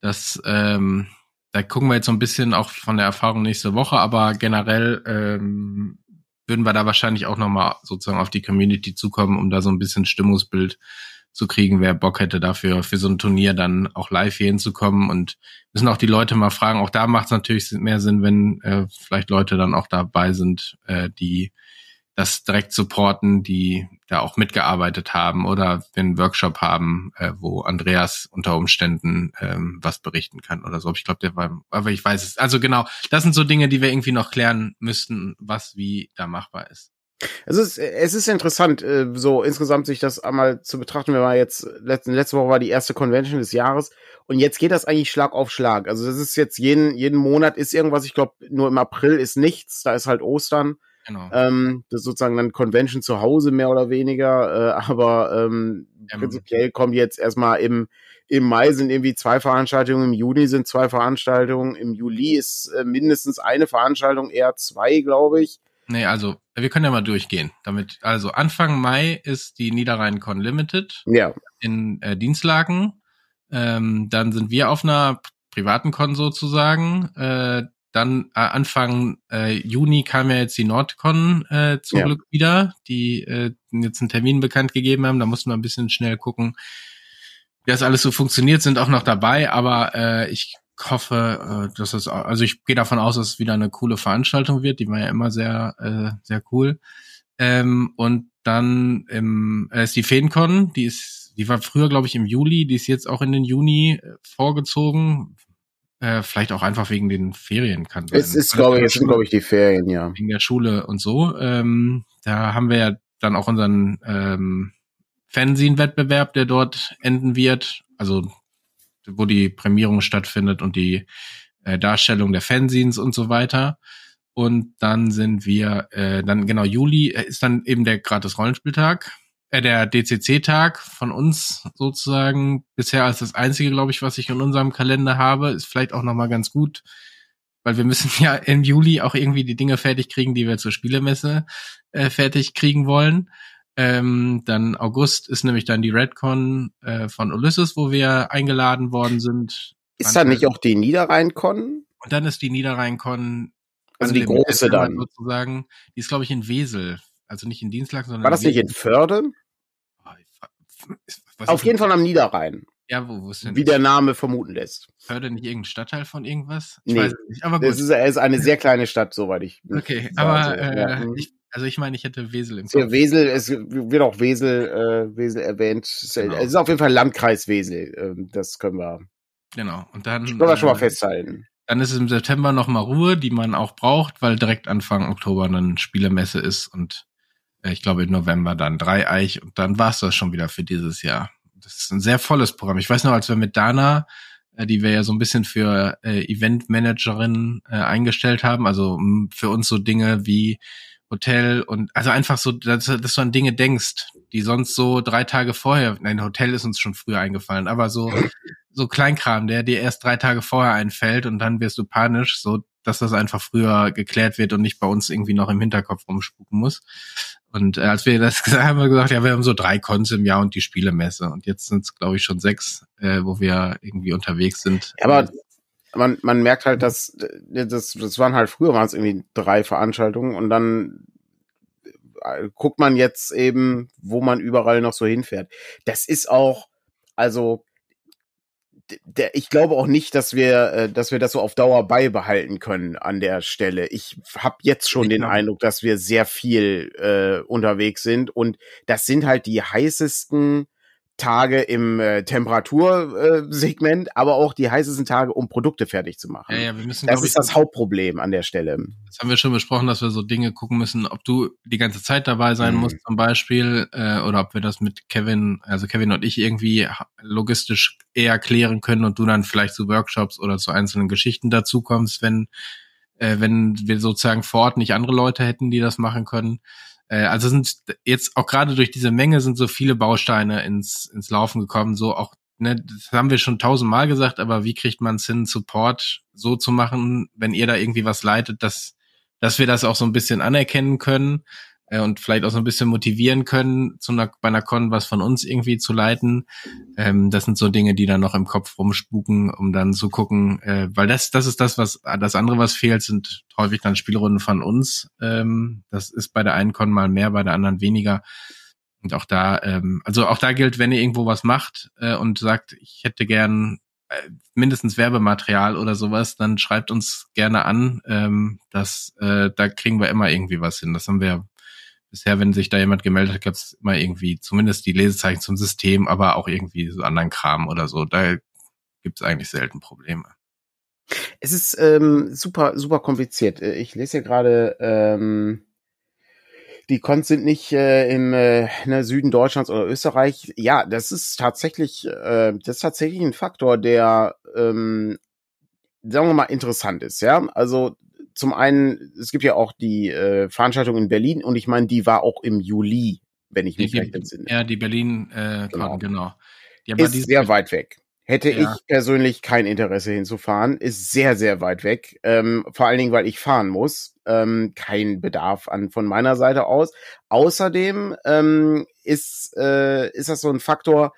Speaker 1: das ähm, da gucken wir jetzt so ein bisschen auch von der Erfahrung nächste Woche, aber generell ähm, würden wir da wahrscheinlich auch nochmal sozusagen auf die Community zukommen, um da so ein bisschen Stimmungsbild zu kriegen, wer Bock hätte dafür, für so ein Turnier dann auch live hier hinzukommen und müssen auch die Leute mal fragen. Auch da macht es natürlich mehr Sinn, wenn äh, vielleicht Leute dann auch dabei sind, äh, die das direkt supporten, die da auch mitgearbeitet haben oder wir einen Workshop haben, äh, wo Andreas unter Umständen ähm, was berichten kann oder so. Ich glaube, der war, aber ich weiß es. Also genau, das sind so Dinge, die wir irgendwie noch klären müssten, was wie da machbar ist.
Speaker 2: Es ist, es ist interessant, äh, so insgesamt sich das einmal zu betrachten. Wir waren jetzt, letzte, letzte Woche war die erste Convention des Jahres und jetzt geht das eigentlich Schlag auf Schlag. Also das ist jetzt jeden, jeden Monat ist irgendwas, ich glaube, nur im April ist nichts, da ist halt Ostern. Genau. Ähm, das ist sozusagen dann Convention zu Hause mehr oder weniger, äh, aber ähm, ähm, prinzipiell kommt jetzt erstmal im, im Mai sind irgendwie zwei Veranstaltungen, im Juni sind zwei Veranstaltungen, im Juli ist äh, mindestens eine Veranstaltung, eher zwei, glaube ich.
Speaker 1: Nee, also wir können ja mal durchgehen. Damit, also Anfang Mai ist die Niederrhein-Con Limited
Speaker 2: ja.
Speaker 1: in äh, Dienstlaken. Ähm, dann sind wir auf einer privaten Con sozusagen. Äh, dann äh, Anfang äh, Juni kam ja jetzt die Nordcon äh, zum ja. Glück wieder, die äh, jetzt einen Termin bekannt gegeben haben. Da mussten wir ein bisschen schnell gucken, wie das alles so funktioniert, sind auch noch dabei, aber äh, ich hoffe, äh, dass es, also ich gehe davon aus, dass es wieder eine coole Veranstaltung wird. Die war ja immer sehr, äh, sehr cool. Ähm, und dann im, äh, ist die FeenCon, die ist, die war früher, glaube ich, im Juli, die ist jetzt auch in den Juni äh, vorgezogen. Äh, vielleicht auch einfach wegen den Ferien kann
Speaker 2: sein. Es ist, glaube ich, es sind, glaube ich, die Ferien, ja.
Speaker 1: Wegen der Schule und so. Ähm, da haben wir ja dann auch unseren ähm, Fernsehen-Wettbewerb, der dort enden wird. Also wo die Prämierung stattfindet und die äh, Darstellung der Fanzines und so weiter. Und dann sind wir, äh, dann genau Juli äh, ist dann eben der gratis Rollenspieltag, äh, der DCC-Tag von uns sozusagen bisher als das einzige, glaube ich, was ich in unserem Kalender habe, ist vielleicht auch nochmal ganz gut, weil wir müssen <laughs> ja im Juli auch irgendwie die Dinge fertig kriegen, die wir zur Spielemesse äh, fertig kriegen wollen. Ähm, dann August ist nämlich dann die Redcon äh, von Ulysses, wo wir eingeladen worden sind.
Speaker 2: Ist da nicht auch die Niederrheincon?
Speaker 1: Und dann ist die Niederrheinkon
Speaker 2: also die große dann
Speaker 1: sozusagen. Die ist glaube ich in Wesel, also nicht in Dienstlag, sondern
Speaker 2: war das nicht in Förde? Oh, Auf jeden Fall am Niederrhein.
Speaker 1: Ja, wo, wo ist denn
Speaker 2: Wie der Name vermuten lässt.
Speaker 1: Förde nicht irgendein Stadtteil von irgendwas?
Speaker 2: Ich nee, weiß es nicht, aber gut. Es ist, ist eine sehr kleine Stadt, soweit ich.
Speaker 1: Okay, aber äh, ja. ich, also ich meine, ich hätte Wesel im
Speaker 2: Kopf. Ja, Wesel, es wird auch Wesel, äh, Wesel erwähnt. Genau. Es ist auf jeden Fall Landkreis Wesel. Äh, das können wir.
Speaker 1: Genau. Und dann.
Speaker 2: Können wir schon mal äh, festhalten.
Speaker 1: Dann ist es im September noch mal Ruhe, die man auch braucht, weil direkt Anfang Oktober eine Spielemesse ist und äh, ich glaube im November dann Dreieich und dann war es das schon wieder für dieses Jahr. Das ist ein sehr volles Programm. Ich weiß noch, als wir mit Dana, äh, die wir ja so ein bisschen für äh, Eventmanagerin äh, eingestellt haben, also für uns so Dinge wie Hotel und also einfach so, dass, dass du an Dinge denkst, die sonst so drei Tage vorher, nein, Hotel ist uns schon früher eingefallen, aber so, so Kleinkram, der dir erst drei Tage vorher einfällt und dann wirst du panisch, so, dass das einfach früher geklärt wird und nicht bei uns irgendwie noch im Hinterkopf rumspuken muss. Und äh, als wir das <laughs> gesagt haben, haben wir gesagt, ja, wir haben so drei Cons im Jahr und die Spielemesse. Und jetzt sind es, glaube ich, schon sechs, äh, wo wir irgendwie unterwegs sind.
Speaker 2: Ja, aber man, man merkt halt, dass das, das waren halt früher waren es irgendwie drei Veranstaltungen und dann äh, guckt man jetzt eben, wo man überall noch so hinfährt. Das ist auch, also der, ich glaube auch nicht, dass wir, äh, dass wir das so auf Dauer beibehalten können an der Stelle. Ich habe jetzt schon den Eindruck, dass wir sehr viel äh, unterwegs sind und das sind halt die heißesten Tage im äh, Temperatursegment, äh, aber auch die heißesten Tage, um Produkte fertig zu machen.
Speaker 1: Ja, ja, wir müssen,
Speaker 2: das ist ich, das Hauptproblem an der Stelle.
Speaker 1: Das haben wir schon besprochen, dass wir so Dinge gucken müssen, ob du die ganze Zeit dabei sein mhm. musst zum Beispiel, äh, oder ob wir das mit Kevin, also Kevin und ich irgendwie logistisch eher klären können und du dann vielleicht zu Workshops oder zu einzelnen Geschichten dazu kommst, wenn äh, wenn wir sozusagen vor Ort nicht andere Leute hätten, die das machen können. Äh, also sind jetzt auch gerade durch diese Menge sind so viele Bausteine ins, ins Laufen gekommen, so auch, ne, das haben wir schon tausendmal gesagt, aber wie kriegt man es hin, Support so zu machen, wenn ihr da irgendwie was leitet, dass, dass wir das auch so ein bisschen anerkennen können. Äh, und vielleicht auch so ein bisschen motivieren können, zu einer, bei einer Con was von uns irgendwie zu leiten. Ähm, das sind so Dinge, die dann noch im Kopf rumspuken, um dann zu gucken, äh, weil das, das ist das, was das andere, was fehlt, sind häufig dann Spielrunden von uns. Ähm, das ist bei der einen Con mal mehr, bei der anderen weniger. Und auch da, ähm, also auch da gilt, wenn ihr irgendwo was macht äh, und sagt, ich hätte gern äh, mindestens Werbematerial oder sowas, dann schreibt uns gerne an. Ähm, das, äh, da kriegen wir immer irgendwie was hin. Das haben wir bisher, wenn sich da jemand gemeldet hat, gab es immer irgendwie zumindest die Lesezeichen zum System, aber auch irgendwie so anderen Kram oder so. Da gibt es eigentlich selten Probleme.
Speaker 2: Es ist ähm, super, super kompliziert. Äh, ich lese hier gerade, ähm, die Cons sind nicht äh, im äh, ne, Süden Deutschlands oder Österreich. Ja, das ist tatsächlich, äh, das ist tatsächlich ein Faktor, der, ähm, sagen wir mal, interessant ist. Ja, also zum einen, es gibt ja auch die äh, Veranstaltung in Berlin und ich meine, die war auch im Juli, wenn ich mich recht entsinne.
Speaker 1: Ja, die Berlin äh, genau. genau.
Speaker 2: Die ist sehr weit weg. Hätte ja. ich persönlich kein Interesse hinzufahren, ist sehr, sehr weit weg. Ähm, vor allen Dingen, weil ich fahren muss. Ähm, kein Bedarf an von meiner Seite aus. Außerdem ähm, ist, äh, ist das so ein Faktor,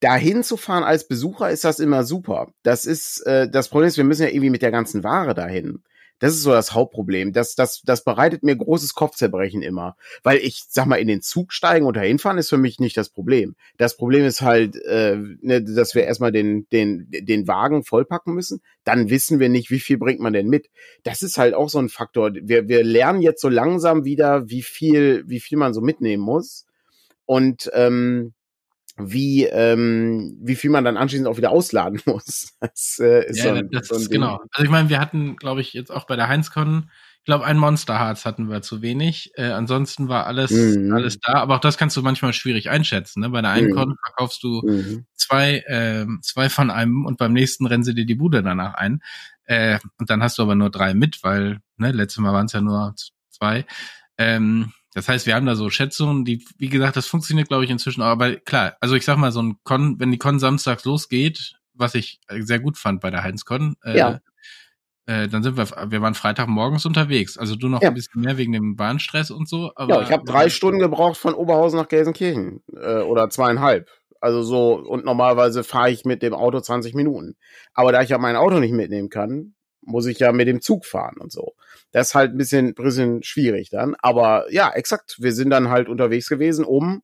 Speaker 2: dahin zu fahren als Besucher ist das immer super. Das ist äh, das Problem ist, wir müssen ja irgendwie mit der ganzen Ware dahin. Das ist so das Hauptproblem. Das, das, das bereitet mir großes Kopfzerbrechen immer. Weil ich sag mal, in den Zug steigen und dahin fahren ist für mich nicht das Problem. Das Problem ist halt, äh, ne, dass wir erstmal den, den, den Wagen vollpacken müssen. Dann wissen wir nicht, wie viel bringt man denn mit. Das ist halt auch so ein Faktor. Wir, wir lernen jetzt so langsam wieder, wie viel, wie viel man so mitnehmen muss. Und ähm, wie, ähm, wie viel man dann anschließend auch wieder ausladen <laughs> muss.
Speaker 1: Das äh, ist ja, so ein, das so ist Ding. genau. Also ich meine, wir hatten, glaube ich, jetzt auch bei der Heinzcon, ich glaube, ein Monsterharz hatten wir zu wenig. Äh, ansonsten war alles, mhm. alles da. Aber auch das kannst du manchmal schwierig einschätzen. Ne? Bei der einen mhm. Con verkaufst du mhm. zwei, äh, zwei von einem und beim nächsten rennen sie dir die Bude danach ein. Äh, und dann hast du aber nur drei mit, weil ne, letztes Mal waren es ja nur zwei. Ähm, das heißt, wir haben da so Schätzungen, die, wie gesagt, das funktioniert, glaube ich, inzwischen. Aber klar, also ich sag mal, so ein Con, wenn die Con samstags losgeht, was ich sehr gut fand bei der Heinz-Con, äh, ja. äh, dann sind wir, wir waren Freitagmorgens unterwegs. Also du noch ja. ein bisschen mehr wegen dem Bahnstress und so.
Speaker 2: Aber, ja, ich habe drei Stunden gebraucht von Oberhausen nach Gelsenkirchen äh, oder zweieinhalb. Also so, und normalerweise fahre ich mit dem Auto 20 Minuten. Aber da ich ja mein Auto nicht mitnehmen kann, muss ich ja mit dem Zug fahren und so. Das ist halt ein bisschen, bisschen schwierig dann. Aber ja, exakt. Wir sind dann halt unterwegs gewesen um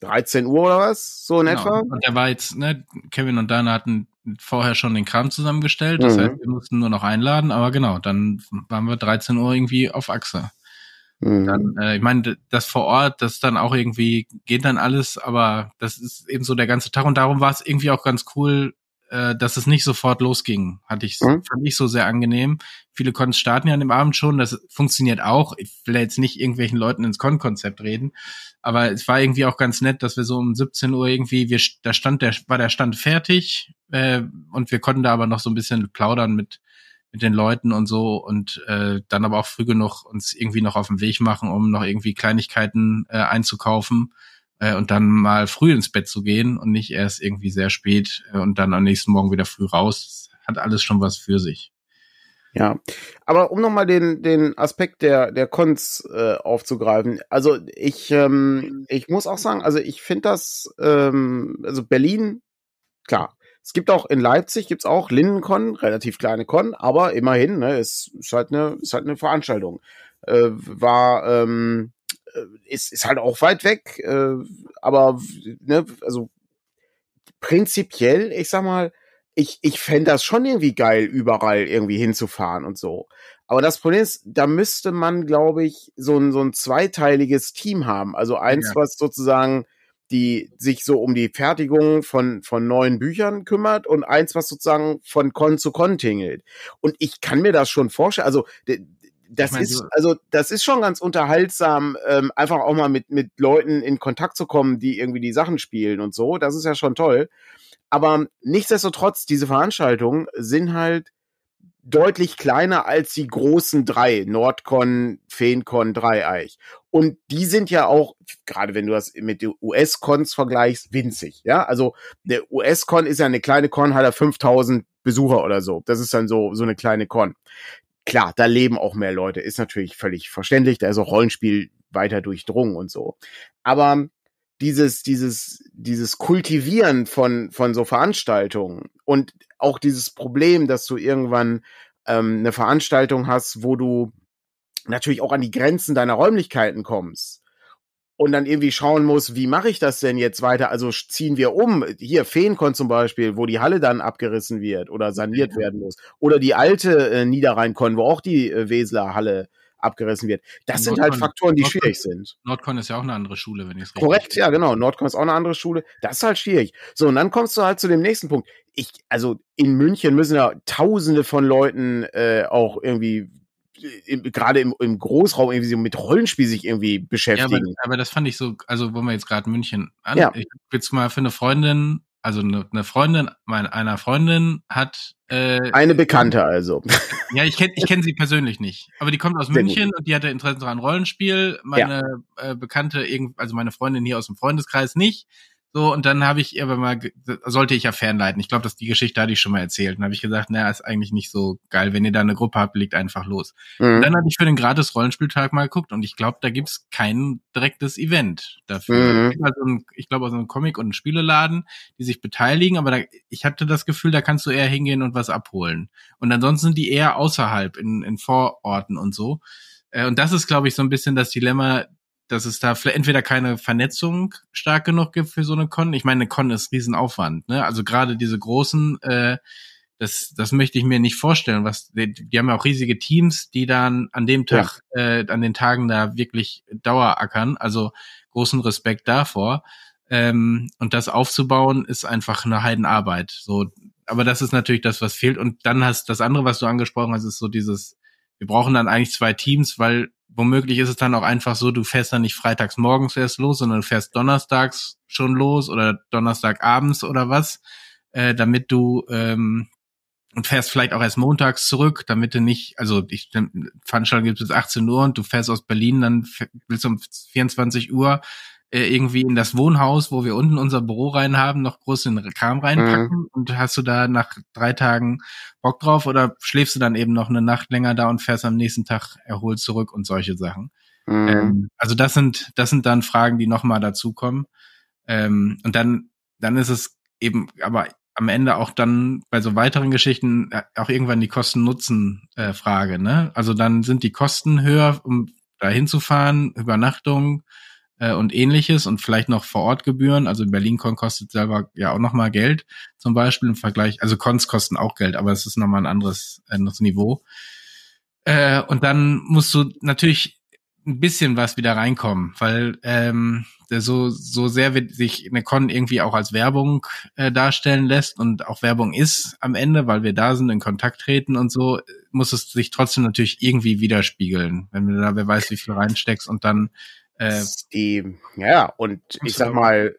Speaker 2: 13 Uhr oder was, so in genau. etwa.
Speaker 1: Und der war jetzt, ne, Kevin und Dana hatten vorher schon den Kram zusammengestellt. Das mhm. heißt, wir mussten nur noch einladen. Aber genau, dann waren wir 13 Uhr irgendwie auf Achse. Mhm. Dann, äh, ich meine, das vor Ort, das dann auch irgendwie geht dann alles, aber das ist eben so der ganze Tag und darum war es irgendwie auch ganz cool, äh, dass es nicht sofort losging. Hatte ich, mhm. fand ich so sehr angenehm. Viele Cons starten ja an dem Abend schon, das funktioniert auch. Ich will jetzt nicht irgendwelchen Leuten ins Con-Konzept reden, aber es war irgendwie auch ganz nett, dass wir so um 17 Uhr irgendwie, wir, da stand der, war der Stand fertig äh, und wir konnten da aber noch so ein bisschen plaudern mit mit den Leuten und so und äh, dann aber auch früh genug uns irgendwie noch auf den Weg machen, um noch irgendwie Kleinigkeiten äh, einzukaufen äh, und dann mal früh ins Bett zu gehen und nicht erst irgendwie sehr spät äh, und dann am nächsten Morgen wieder früh raus. Das hat alles schon was für sich.
Speaker 2: Ja, aber um nochmal den, den Aspekt der, der Cons äh, aufzugreifen, also ich, ähm, ich muss auch sagen, also ich finde das, ähm, also Berlin, klar, es gibt auch in Leipzig gibt's auch Lindencon, relativ kleine Con, aber immerhin, ne, es ist halt eine, ist halt eine Veranstaltung. Äh, war ähm, äh, ist, ist halt auch weit weg, äh, aber ne, also prinzipiell, ich sag mal, ich, ich fände das schon irgendwie geil, überall irgendwie hinzufahren und so. Aber das Problem ist, da müsste man, glaube ich, so ein, so ein zweiteiliges Team haben. Also eins, ja. was sozusagen die sich so um die Fertigung von, von neuen Büchern kümmert und eins, was sozusagen von Con zu Con tingelt. Und ich kann mir das schon vorstellen. Also das ich mein, ist, also das ist schon ganz unterhaltsam, ähm, einfach auch mal mit, mit Leuten in Kontakt zu kommen, die irgendwie die Sachen spielen und so. Das ist ja schon toll. Aber nichtsdestotrotz, diese Veranstaltungen sind halt deutlich kleiner als die großen drei, Nordcon, Feencon, Dreieich. Und die sind ja auch, gerade wenn du das mit den US-Cons vergleichst, winzig. Ja, also der US-Con ist ja eine kleine Con, hat er 5000 Besucher oder so. Das ist dann so, so eine kleine Con klar, da leben auch mehr Leute, ist natürlich völlig verständlich. Da ist auch Rollenspiel weiter durchdrungen und so. Aber dieses, dieses, dieses Kultivieren von, von so Veranstaltungen und auch dieses Problem, dass du irgendwann ähm, eine Veranstaltung hast, wo du natürlich auch an die Grenzen deiner Räumlichkeiten kommst und dann irgendwie schauen muss, wie mache ich das denn jetzt weiter? Also ziehen wir um. Hier Feenkon zum Beispiel, wo die Halle dann abgerissen wird oder saniert werden muss. Oder die alte äh, Niederrheinkon, wo auch die äh, Weseler Halle abgerissen wird. Das sind halt Faktoren, die Nordcon, schwierig sind.
Speaker 1: Nordcon ist ja auch eine andere Schule, wenn ich es
Speaker 2: richtig Korrekt, ja, genau. Nordcon ist auch eine andere Schule. Das ist halt schwierig. So, und dann kommst du halt zu dem nächsten Punkt. Ich, also in München müssen ja tausende von Leuten äh, auch irgendwie gerade im, im Großraum irgendwie so mit Rollenspiel sich irgendwie beschäftigen.
Speaker 1: Ja, aber, aber das fand ich so, also wo wir jetzt gerade München an, ja. ich jetzt mal für eine Freundin also eine, eine Freundin meine, einer Freundin hat
Speaker 2: äh, eine Bekannte also. <laughs>
Speaker 1: Ja, ich kenne ich kenn sie persönlich nicht, aber die kommt aus Sehr München gut. und die hatte Interesse daran Rollenspiel. Meine ja. äh, Bekannte, also meine Freundin hier aus dem Freundeskreis nicht. So, und dann habe ich ihr aber mal, sollte ich ja fernleiten. Ich glaube, dass die Geschichte hatte ich schon mal erzählt. Und habe ich gesagt, naja, ist eigentlich nicht so geil. Wenn ihr da eine Gruppe habt, liegt einfach los. Mhm. Und dann hatte ich für den gratis Rollenspieltag mal geguckt und ich glaube, da gibt's kein direktes Event dafür. Mhm. Also ein, ich glaube, also ein Comic- und ein Spieleladen, die sich beteiligen, aber da, ich hatte das Gefühl, da kannst du eher hingehen und was abholen. Und ansonsten sind die eher außerhalb, in, in Vororten und so. Äh, und das ist, glaube ich, so ein bisschen das Dilemma, dass es da entweder keine Vernetzung stark genug gibt für so eine Con. Ich meine, eine Con ist Riesenaufwand, ne? Also gerade diese großen, äh, das, das möchte ich mir nicht vorstellen. Was, die, die haben ja auch riesige Teams, die dann an dem Tag, ja. äh, an den Tagen da wirklich Dauerackern. Also großen Respekt davor. Ähm, und das aufzubauen ist einfach eine Heidenarbeit. So, aber das ist natürlich das, was fehlt. Und dann hast das andere, was du angesprochen hast, ist so dieses, wir brauchen dann eigentlich zwei Teams, weil womöglich ist es dann auch einfach so, du fährst dann nicht freitags morgens erst los, sondern du fährst donnerstags schon los oder donnerstagabends oder was, äh, damit du ähm, und fährst vielleicht auch erst montags zurück, damit du nicht, also ich Veranstaltung gibt bis 18 Uhr und du fährst aus Berlin, dann du um 24 Uhr äh, irgendwie in das Wohnhaus, wo wir unten unser Büro rein haben, noch groß in den Kram reinpacken mhm. und hast du da nach drei Tagen Bock drauf oder schläfst du dann eben noch eine Nacht länger da und fährst am nächsten Tag erholt zurück und solche Sachen. Mhm. Ähm, also das sind, das sind dann Fragen, die nochmal dazukommen. Ähm, und dann, dann ist es eben, aber am Ende auch dann bei so weiteren Geschichten äh, auch irgendwann die Kosten-Nutzen-Frage, ne? Also dann sind die Kosten höher, um da hinzufahren, Übernachtung, äh, und ähnliches und vielleicht noch vor Ort Gebühren. Also BerlinCon kostet selber ja auch nochmal Geld zum Beispiel im Vergleich. Also Cons kosten auch Geld, aber es ist nochmal ein anderes, anderes Niveau. Äh, und dann musst du natürlich ein bisschen was wieder reinkommen, weil ähm, so so sehr wird sich eine Con irgendwie auch als Werbung äh, darstellen lässt und auch Werbung ist am Ende, weil wir da sind, in Kontakt treten und so, muss es sich trotzdem natürlich irgendwie widerspiegeln, wenn du da wer weiß, wie viel reinsteckst und dann
Speaker 2: äh, die, ja, und ich sag mal,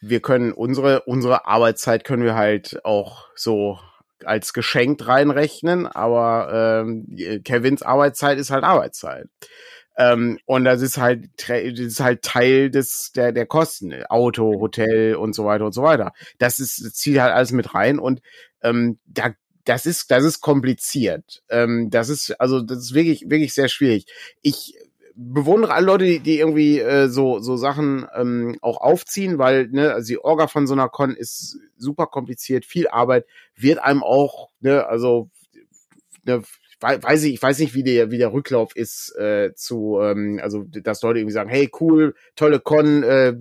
Speaker 2: wir können unsere, unsere Arbeitszeit können wir halt auch so als geschenkt reinrechnen, aber ähm, Kevins Arbeitszeit ist halt Arbeitszeit. Ähm, und das ist halt, das ist halt Teil des, der, der Kosten. Auto, Hotel und so weiter und so weiter. Das ist, das zieht halt alles mit rein und ähm, da das ist, das ist kompliziert. Ähm, das ist, also, das ist wirklich, wirklich sehr schwierig. Ich bewundere alle Leute, die, die irgendwie äh, so so Sachen ähm, auch aufziehen, weil ne, also die Orga von so einer Con ist super kompliziert, viel Arbeit, wird einem auch, ne, also ne, weiß ich, ich weiß nicht, wie der wie der Rücklauf ist äh, zu, ähm, also dass Leute irgendwie sagen, hey cool, tolle Con, äh,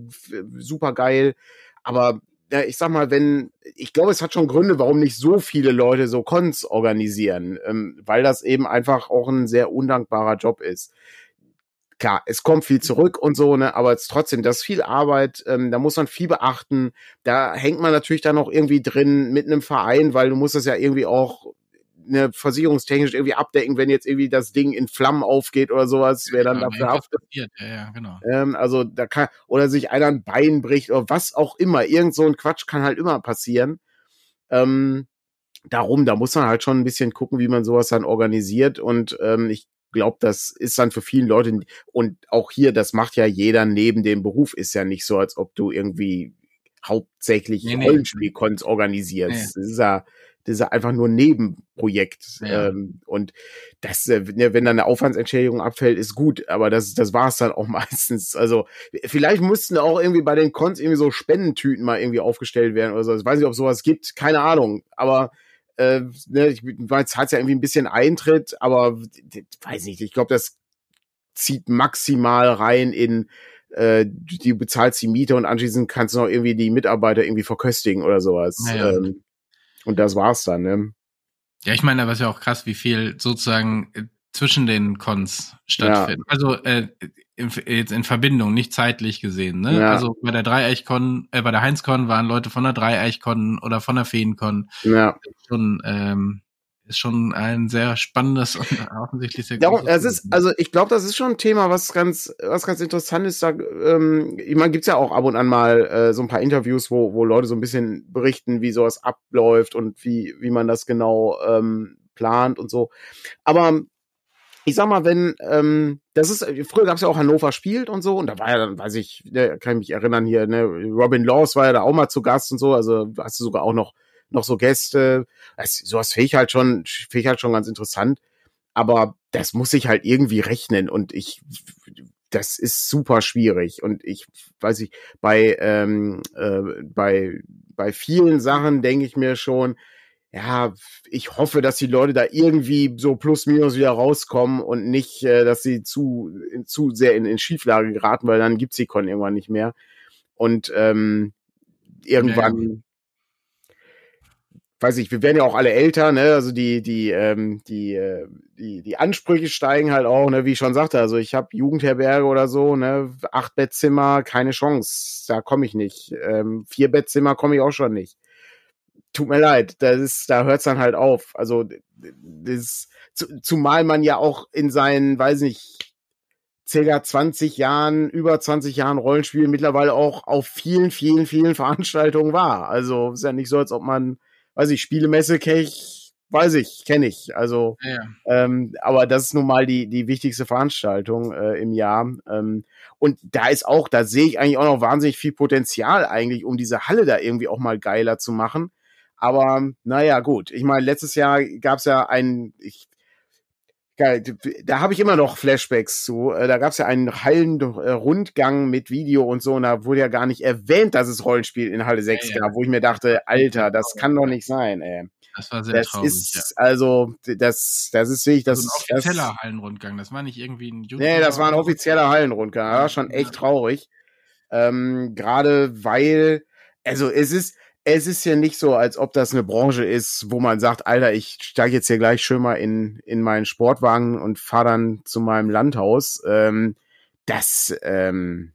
Speaker 2: super geil, aber ja, ich sag mal, wenn, ich glaube, es hat schon Gründe, warum nicht so viele Leute so Cons organisieren, ähm, weil das eben einfach auch ein sehr undankbarer Job ist klar, es kommt viel zurück und so, ne, aber es trotzdem, das ist viel Arbeit, ähm, da muss man viel beachten. Da hängt man natürlich dann auch irgendwie drin mit einem Verein, weil du musst das ja irgendwie auch ne, versicherungstechnisch irgendwie abdecken, wenn jetzt irgendwie das Ding in Flammen aufgeht oder sowas, wer dann ja, dafür haftet. Ja, ja, genau. Ähm, also da kann, oder sich einer ein Bein bricht oder was auch immer, irgend so ein Quatsch kann halt immer passieren. Ähm, darum, da muss man halt schon ein bisschen gucken, wie man sowas dann organisiert. Und ähm, ich glaube, das ist dann für viele Leute und auch hier, das macht ja jeder neben dem Beruf, ist ja nicht so, als ob du irgendwie hauptsächlich nee, Rollenspielcons organisierst. Nee. Das ist ja, das ist einfach nur Nebenprojekt. Ja. Ähm, und das, äh, ne, wenn dann eine Aufwandsentschädigung abfällt, ist gut, aber das, das war es dann auch <laughs> meistens. Also vielleicht mussten auch irgendwie bei den Cons irgendwie so Spendentüten mal irgendwie aufgestellt werden oder so. Ich weiß nicht, ob sowas gibt, keine Ahnung. Aber äh, ne, ich weiß, hat ja irgendwie ein bisschen Eintritt, aber weiß nicht, ich glaube, das zieht maximal rein in äh, die bezahlst die Miete und anschließend kannst du noch irgendwie die Mitarbeiter irgendwie verköstigen oder sowas. Ja, Ähm, und das war's dann, ne?
Speaker 1: Ja, ich meine, aber ist ja auch krass, wie viel sozusagen äh, zwischen den Cons stattfindet. Ja. Also äh, in, jetzt in Verbindung, nicht zeitlich gesehen. Ne? Ja. Also bei der Dreieichkon, äh, bei der Heinzkon waren Leute von der Dreieichkon oder von der Feenkon.
Speaker 2: Ja.
Speaker 1: Schon ähm, ist schon ein sehr spannendes und <laughs> offensichtlich sehr
Speaker 2: Darum, es ist, also ich glaube, das ist schon ein Thema, was ganz, was ganz interessant ist. Da, ähm, ich meine, gibt's ja auch ab und an mal äh, so ein paar Interviews, wo, wo Leute so ein bisschen berichten, wie sowas abläuft und wie, wie man das genau ähm, plant und so. Aber ich sag mal, wenn, ähm, das ist, früher gab's ja auch Hannover spielt und so, und da war ja dann, weiß ich, ne, kann ich mich erinnern hier, ne, Robin Laws war ja da auch mal zu Gast und so, also hast du sogar auch noch noch so Gäste. Das, sowas finde ich halt schon, finde ich halt schon ganz interessant. Aber das muss ich halt irgendwie rechnen und ich, das ist super schwierig. Und ich weiß ich, bei, ähm, äh, bei, bei vielen Sachen denke ich mir schon, ja, ich hoffe, dass die Leute da irgendwie so plus minus wieder rauskommen und nicht, äh, dass sie zu, zu sehr in, in Schieflage geraten, weil dann gibt's die Con irgendwann nicht mehr. Und ähm, irgendwann, weiß ich, wir werden ja auch alle älter, ne? Also die, die, ähm, die, äh, die, die Ansprüche steigen halt auch, ne, wie ich schon sagte. Also ich habe Jugendherberge oder so, ne, acht Bettzimmer, keine Chance. Da komme ich nicht. Ähm, vier Bettzimmer komme ich auch schon nicht. Tut mir leid, das ist, da hört's dann halt auf. Also das, zumal man ja auch in seinen, weiß nicht, circa 20 Jahren, über 20 Jahren Rollenspiel mittlerweile auch auf vielen, vielen, vielen <laughs> Veranstaltungen war. Also ist ja nicht so, als ob man weiß ich, Spielemesse kenne ich, weiß ich, kenne ich. Also, ja. ähm, aber das ist nun mal die, die wichtigste Veranstaltung äh, im Jahr. Ähm, und da ist auch, da sehe ich eigentlich auch noch wahnsinnig viel Potenzial eigentlich, um diese Halle da irgendwie auch mal geiler zu machen. Aber naja, gut. Ich meine, letztes Jahr gab es ja ein, ich Geil, da habe ich immer noch Flashbacks zu. Äh, da gab es ja einen heilen äh, Rundgang mit Video und so, und da wurde ja gar nicht erwähnt, dass es Rollenspiel in Halle 6 ja, ja. gab, wo ich mir dachte, Alter, das kann doch nicht sein, ey.
Speaker 1: Das war sehr das traurig.
Speaker 2: Ist, ja. Also, das, das ist wirklich das.
Speaker 1: Also ein offizieller das, Hallenrundgang, das war nicht irgendwie ein
Speaker 2: YouTube Nee, das war ein offizieller Hallenrundgang. Das war schon echt traurig. Ähm, Gerade weil, also es ist, es ist ja nicht so, als ob das eine Branche ist, wo man sagt, Alter, ich steige jetzt hier gleich schön mal in, in meinen Sportwagen und fahre dann zu meinem Landhaus. Ähm, das, ähm,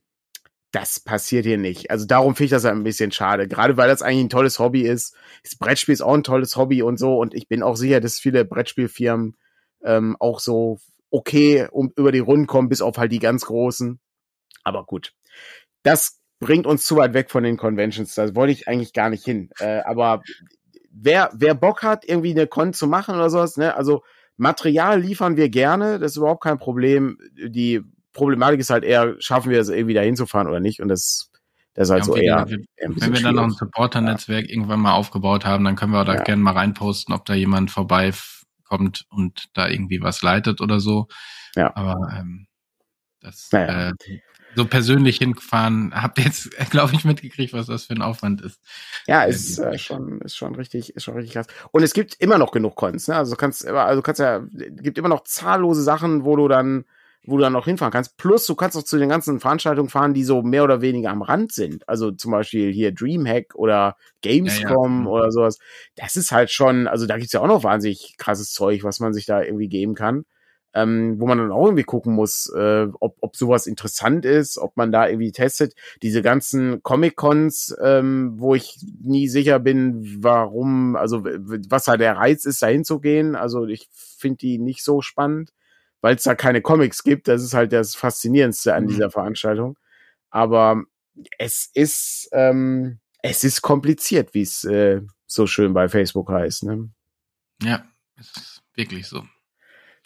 Speaker 2: das passiert hier nicht. Also darum finde ich das ein bisschen schade. Gerade weil das eigentlich ein tolles Hobby ist. Das Brettspiel ist auch ein tolles Hobby und so. Und ich bin auch sicher, dass viele Brettspielfirmen ähm, auch so okay um, über die Runden kommen, bis auf halt die ganz großen. Aber gut. Das bringt uns zu weit weg von den Conventions. Da wollte ich eigentlich gar nicht hin. Äh, aber wer, wer Bock hat, irgendwie eine Con zu machen oder sowas, ne, also Material liefern wir gerne, das ist überhaupt kein Problem. Die Problematik ist halt eher, schaffen wir es irgendwie da hinzufahren oder nicht? Und das, das ist halt ja, so eher.
Speaker 1: Wir, wenn wir dann noch ein Supporter-Netzwerk ja. irgendwann mal aufgebaut haben, dann können wir da ja. gerne mal reinposten, ob da jemand vorbeikommt und da irgendwie was leitet oder so.
Speaker 2: Ja.
Speaker 1: Aber ähm, das naja. äh, so persönlich hinfahren, habt ihr jetzt, <laughs> glaube ich, mitgekriegt, was das für ein Aufwand ist.
Speaker 2: Ja, ist äh, schon, ist schon richtig, ist schon richtig krass. Und es gibt immer noch genug Cons, ne? Also du kannst, also du kannst ja, gibt immer noch zahllose Sachen, wo du dann, wo du dann noch hinfahren kannst. Plus, du kannst auch zu den ganzen Veranstaltungen fahren, die so mehr oder weniger am Rand sind. Also zum Beispiel hier Dreamhack oder Gamescom ja, ja. oder sowas. Das ist halt schon, also da gibt's ja auch noch wahnsinnig krasses Zeug, was man sich da irgendwie geben kann ähm, wo man dann auch irgendwie gucken muss, äh, ob, ob sowas interessant ist, ob man da irgendwie testet. Diese ganzen Comic-Cons, ähm, wo ich nie sicher bin, warum, also was da der Reiz ist, da hinzugehen. Also ich finde die nicht so spannend, weil es da keine Comics gibt. Das ist halt das Faszinierendste an mhm. dieser Veranstaltung. Aber es ist, ähm, es ist kompliziert, wie es äh, so schön bei Facebook heißt. Ne?
Speaker 1: Ja, es ist wirklich so.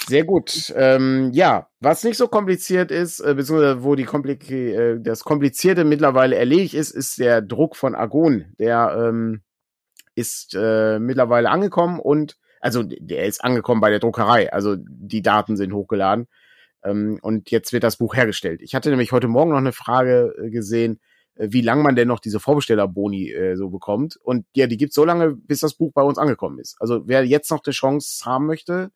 Speaker 2: Sehr gut. Ähm, ja, was nicht so kompliziert ist, äh, beziehungsweise wo die Komplik äh, das Komplizierte mittlerweile erledigt ist, ist der Druck von Argon, der ähm, ist äh, mittlerweile angekommen und also der ist angekommen bei der Druckerei. Also die Daten sind hochgeladen ähm, und jetzt wird das Buch hergestellt. Ich hatte nämlich heute Morgen noch eine Frage äh, gesehen, äh, wie lange man denn noch diese Vorbestellerboni äh, so bekommt. Und ja, die gibt so lange, bis das Buch bei uns angekommen ist. Also wer jetzt noch die Chance haben möchte,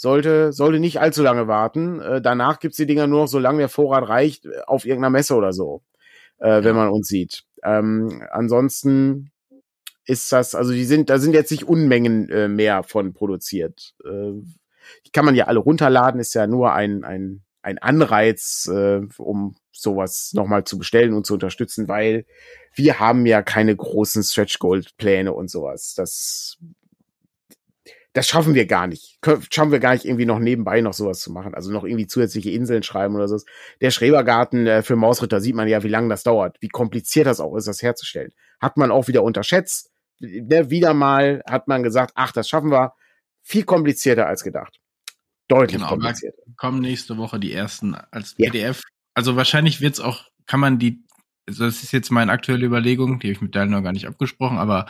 Speaker 2: sollte, sollte nicht allzu lange warten. Äh, danach gibt's die Dinger nur noch, solange der Vorrat reicht, äh, auf irgendeiner Messe oder so, äh, wenn man uns sieht. Ähm, ansonsten ist das, also die sind, da sind jetzt nicht Unmengen äh, mehr von produziert. Äh, die kann man ja alle runterladen, ist ja nur ein, ein, ein Anreiz, äh, um sowas nochmal zu bestellen und zu unterstützen, weil wir haben ja keine großen Stretch Gold Pläne und sowas. Das das schaffen wir gar nicht. Schaffen wir gar nicht irgendwie noch nebenbei noch sowas zu machen. Also noch irgendwie zusätzliche Inseln schreiben oder so. Der Schrebergarten äh, für Mausritter sieht man ja, wie lange das dauert, wie kompliziert das auch ist, das herzustellen. Hat man auch wieder unterschätzt. Ne, wieder mal hat man gesagt, ach, das schaffen wir. Viel komplizierter als gedacht. Deutlich genau, komplizierter.
Speaker 1: Kommen nächste Woche die ersten als PDF. Ja. Also wahrscheinlich wird's auch, kann man die, also das ist jetzt meine aktuelle Überlegung, die habe ich mit Daniel noch gar nicht abgesprochen, aber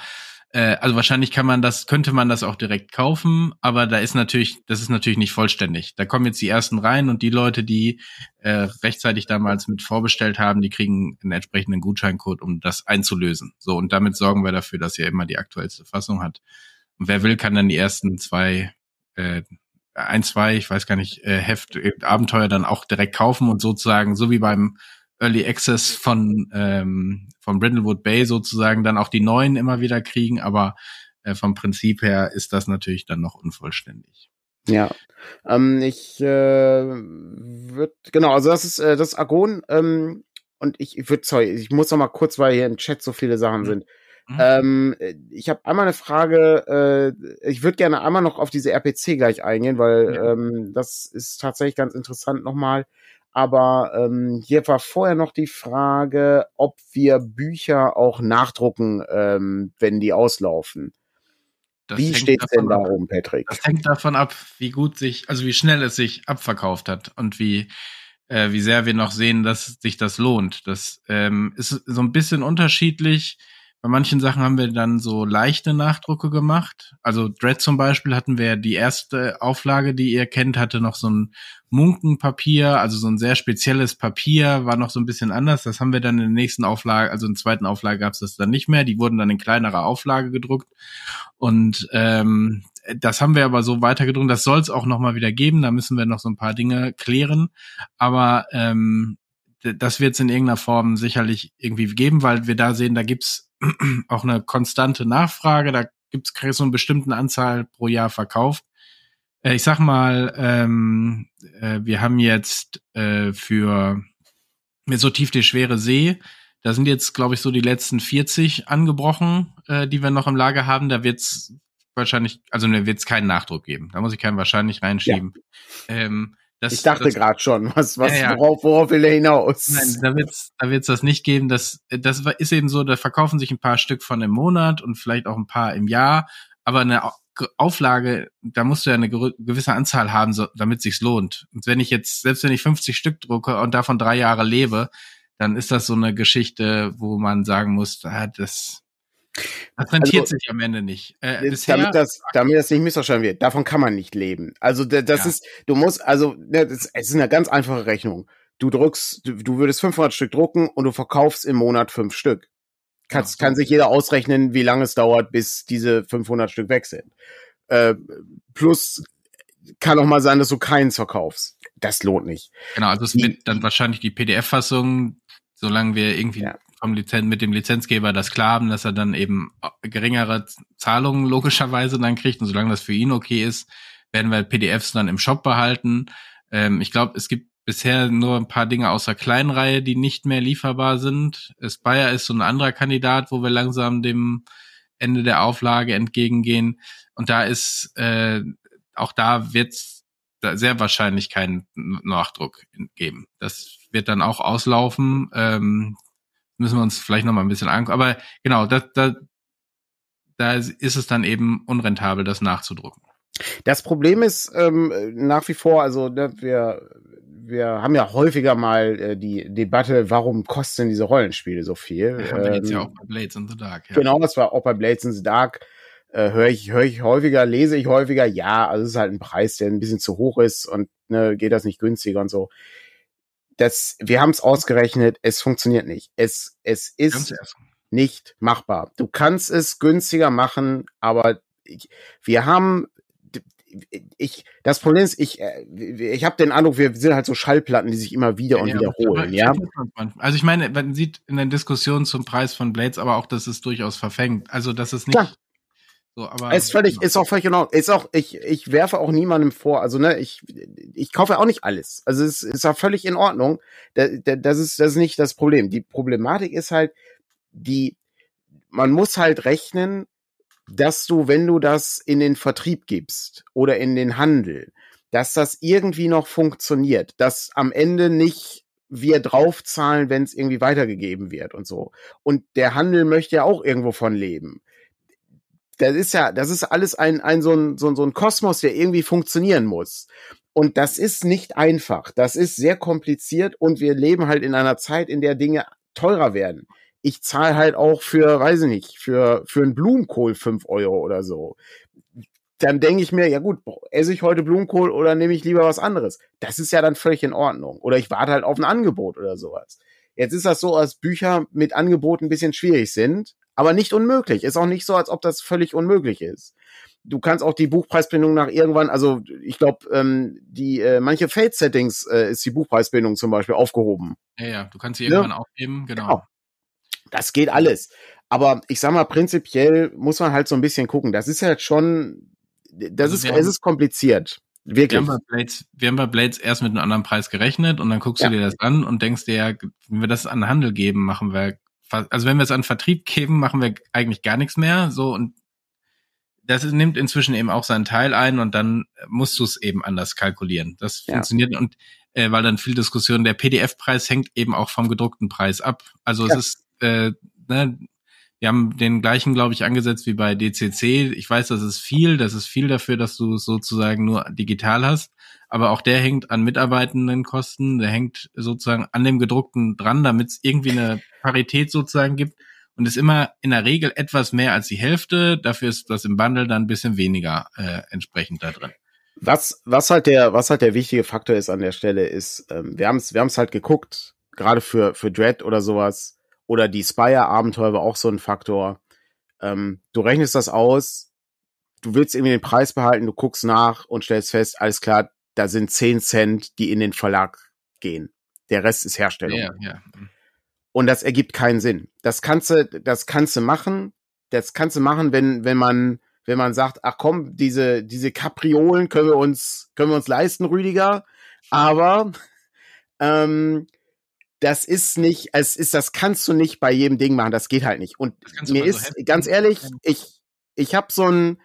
Speaker 1: äh, also wahrscheinlich kann man das, könnte man das auch direkt kaufen, aber da ist natürlich, das ist natürlich nicht vollständig. Da kommen jetzt die ersten rein und die Leute, die äh, rechtzeitig damals mit vorbestellt haben, die kriegen einen entsprechenden Gutscheincode, um das einzulösen. So, und damit sorgen wir dafür, dass ihr immer die aktuellste Fassung hat. Und wer will, kann dann die ersten zwei, äh, ein, zwei, ich weiß gar nicht, äh, Heft, äh, Abenteuer dann auch direkt kaufen und sozusagen, so wie beim Early Access von, ähm, von Brindlewood Bay sozusagen dann auch die neuen immer wieder kriegen, aber äh, vom Prinzip her ist das natürlich dann noch unvollständig.
Speaker 2: Ja, ähm, ich äh, würde genau, also das ist äh, das Argon ähm, und ich, ich würde, sorry, ich muss noch mal kurz, weil hier im Chat so viele Sachen mhm. sind. Mhm. Ähm, ich habe einmal eine Frage, äh, ich würde gerne einmal noch auf diese RPC gleich eingehen, weil ja. ähm, das ist tatsächlich ganz interessant nochmal. Aber ähm, hier war vorher noch die Frage, ob wir Bücher auch nachdrucken, ähm, wenn die auslaufen. Das wie steht es denn darum, Patrick?
Speaker 1: Das hängt davon ab, wie gut sich, also wie schnell es sich abverkauft hat und wie äh, wie sehr wir noch sehen, dass sich das lohnt. Das ähm, ist so ein bisschen unterschiedlich. Bei manchen Sachen haben wir dann so leichte Nachdrucke gemacht. Also Dread zum Beispiel hatten wir die erste Auflage, die ihr kennt, hatte noch so ein Munkenpapier, also so ein sehr spezielles Papier, war noch so ein bisschen anders. Das haben wir dann in der nächsten Auflage, also in der zweiten Auflage gab es das dann nicht mehr. Die wurden dann in kleinerer Auflage gedruckt. Und ähm, das haben wir aber so weitergedrungen. Das soll es auch noch mal wieder geben. Da müssen wir noch so ein paar Dinge klären. Aber ähm, das wird es in irgendeiner Form sicherlich irgendwie geben, weil wir da sehen, da gibt's <clears throat> auch eine konstante Nachfrage. Da gibt's so eine bestimmte Anzahl pro Jahr verkauft. Äh, ich sag mal, ähm, äh, wir haben jetzt äh, für mit so tief die schwere See, da sind jetzt, glaube ich, so die letzten 40 angebrochen, äh, die wir noch im Lager haben. Da wird's wahrscheinlich, also da wird's keinen Nachdruck geben. Da muss ich keinen wahrscheinlich reinschieben. Ja.
Speaker 2: Ähm, das, ich dachte gerade schon, was, was, ja, ja. worauf, worauf will er hinaus?
Speaker 1: Nein, da wird's, da wird's das nicht geben. Das, das ist eben so, da verkaufen sich ein paar Stück von im Monat und vielleicht auch ein paar im Jahr. Aber eine Auflage, da musst du ja eine gewisse Anzahl haben, so, damit sich's lohnt. Und wenn ich jetzt, selbst wenn ich 50 Stück drucke und davon drei Jahre lebe, dann ist das so eine Geschichte, wo man sagen muss, ah, das, das rentiert also, sich am Ende nicht.
Speaker 2: Äh, bisher, damit, das, damit das nicht missverstanden wird, davon kann man nicht leben. Also das ja. ist, du musst, also ne, das, es ist eine ganz einfache Rechnung. Du druckst, du, du würdest 500 Stück drucken und du verkaufst im Monat fünf Stück. Kannst, so. Kann sich jeder ausrechnen, wie lange es dauert, bis diese 500 Stück weg sind. Äh, plus kann auch mal sein, dass du keins verkaufst. Das lohnt nicht.
Speaker 1: Genau, also es wird dann wahrscheinlich die PDF-Fassung, solange wir irgendwie ja vom Lizenz, mit dem Lizenzgeber das klar haben, dass er dann eben geringere Zahlungen logischerweise dann kriegt. Und solange das für ihn okay ist, werden wir PDFs dann im Shop behalten. Ähm, ich glaube, es gibt bisher nur ein paar Dinge aus der Kleinreihe, die nicht mehr lieferbar sind. Aspire ist so ein anderer Kandidat, wo wir langsam dem Ende der Auflage entgegengehen. Und da ist, äh, auch da wird es sehr wahrscheinlich keinen Nachdruck geben. Das wird dann auch auslaufen. Ähm, müssen wir uns vielleicht noch mal ein bisschen angucken. Aber genau, da, da, da ist es dann eben unrentabel, das nachzudrucken.
Speaker 2: Das Problem ist ähm, nach wie vor, also ne, wir wir haben ja häufiger mal äh, die Debatte, warum kosten diese Rollenspiele so viel?
Speaker 1: Ja, wir jetzt ja ähm, auch bei Blades in the Dark.
Speaker 2: Ja. Genau, das war auch bei Blades in the Dark. Äh, höre ich, höre ich häufiger, lese ich häufiger, ja, also es ist halt ein Preis, der ein bisschen zu hoch ist und ne, geht das nicht günstiger und so. Das, wir haben es ausgerechnet, es funktioniert nicht. Es, es ist nicht machbar. Du kannst es günstiger machen, aber ich, wir haben ich, das Problem ist, ich, äh, ich habe den Eindruck, wir sind halt so Schallplatten, die sich immer wieder ja, und wiederholen, ja.
Speaker 1: Also ich meine, man sieht in der Diskussion zum Preis von Blades aber auch, dass es durchaus verfängt. Also, dass es nicht. Klar.
Speaker 2: So, aber ist völlig, genau. ist auch völlig genau. Ist auch, ich, ich werfe auch niemandem vor. Also ne, ich, ich kaufe auch nicht alles. Also es ist auch völlig in Ordnung. Das, das ist, das ist nicht das Problem. Die Problematik ist halt, die, man muss halt rechnen, dass du, wenn du das in den Vertrieb gibst oder in den Handel, dass das irgendwie noch funktioniert, dass am Ende nicht wir draufzahlen, wenn es irgendwie weitergegeben wird und so. Und der Handel möchte ja auch irgendwo von leben. Das ist ja, das ist alles ein, ein so ein, so ein, so ein Kosmos, der irgendwie funktionieren muss. Und das ist nicht einfach. Das ist sehr kompliziert und wir leben halt in einer Zeit, in der Dinge teurer werden ich zahle halt auch für, weiß ich nicht, für, für einen Blumenkohl fünf Euro oder so. Dann denke ich mir, ja gut, esse ich heute Blumenkohl oder nehme ich lieber was anderes? Das ist ja dann völlig in Ordnung. Oder ich warte halt auf ein Angebot oder sowas. Jetzt ist das so, als Bücher mit Angeboten ein bisschen schwierig sind, aber nicht unmöglich. Ist auch nicht so, als ob das völlig unmöglich ist. Du kannst auch die Buchpreisbindung nach irgendwann, also ich glaube, ähm, die äh, manche Fate-Settings äh, ist die Buchpreisbindung zum Beispiel aufgehoben.
Speaker 1: Ja, ja, du kannst sie irgendwann ja? aufgeben, genau. genau.
Speaker 2: Das geht alles. Aber ich sag mal, prinzipiell muss man halt so ein bisschen gucken. Das ist halt schon, das also ist, es ist kompliziert. Wirklich.
Speaker 1: Wir haben, bei Blades, wir haben bei Blades erst mit einem anderen Preis gerechnet und dann guckst ja. du dir das an und denkst dir, ja, wenn wir das an Handel geben, machen wir, also wenn wir es an Vertrieb geben, machen wir eigentlich gar nichts mehr, so und das nimmt inzwischen eben auch seinen Teil ein und dann musst du es eben anders kalkulieren. Das ja. funktioniert und äh, weil dann viel Diskussion, der PDF-Preis hängt eben auch vom gedruckten Preis ab. Also ja. es ist äh, ne, wir haben den gleichen, glaube ich, angesetzt wie bei DCC. Ich weiß, das ist viel, das ist viel dafür, dass du es sozusagen nur digital hast. Aber auch der hängt an mitarbeitenden Kosten, der hängt sozusagen an dem gedruckten dran, damit es irgendwie eine Parität sozusagen gibt. Und ist immer in der Regel etwas mehr als die Hälfte. Dafür ist das im Bundle dann ein bisschen weniger äh, entsprechend da drin.
Speaker 2: Was, was halt der, was halt der wichtige Faktor ist an der Stelle, ist, ähm, wir haben es wir haben's halt geguckt, gerade für, für Dread oder sowas, oder die Spire-Abenteuer war auch so ein Faktor. Ähm, du rechnest das aus, du willst irgendwie den Preis behalten, du guckst nach und stellst fest, alles klar, da sind 10 Cent, die in den Verlag gehen. Der Rest ist Herstellung. Ja, ja. Und das ergibt keinen Sinn. Das kannst du, das kannst du machen. Das kannst du machen, wenn, wenn man, wenn man sagt, ach komm, diese, diese Kapriolen können wir uns, können wir uns leisten, Rüdiger. Aber, ähm, das ist nicht, es ist, das kannst du nicht bei jedem Ding machen, das geht halt nicht. Und mir ist, so ganz ehrlich, ich, ich habe so ein,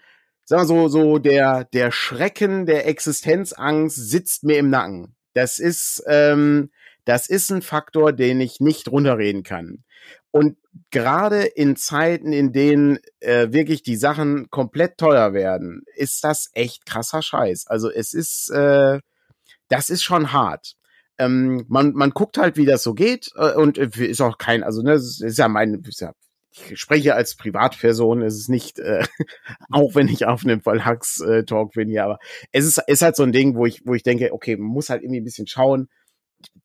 Speaker 2: sag mal so, so der, der Schrecken der Existenzangst sitzt mir im Nacken. Das ist, ähm, das ist ein Faktor, den ich nicht runterreden kann. Und gerade in Zeiten, in denen äh, wirklich die Sachen komplett teuer werden, ist das echt krasser Scheiß. Also es ist, äh, das ist schon hart ähm, man, man guckt halt, wie das so geht äh, und äh, ist auch kein, also ne, ist ja mein, ist ja, ich spreche als Privatperson, es ist nicht, äh, <laughs> auch wenn ich auf einem Verlags-Talk bin hier, aber es ist, ist halt so ein Ding, wo ich, wo ich denke, okay, man muss halt irgendwie ein bisschen schauen,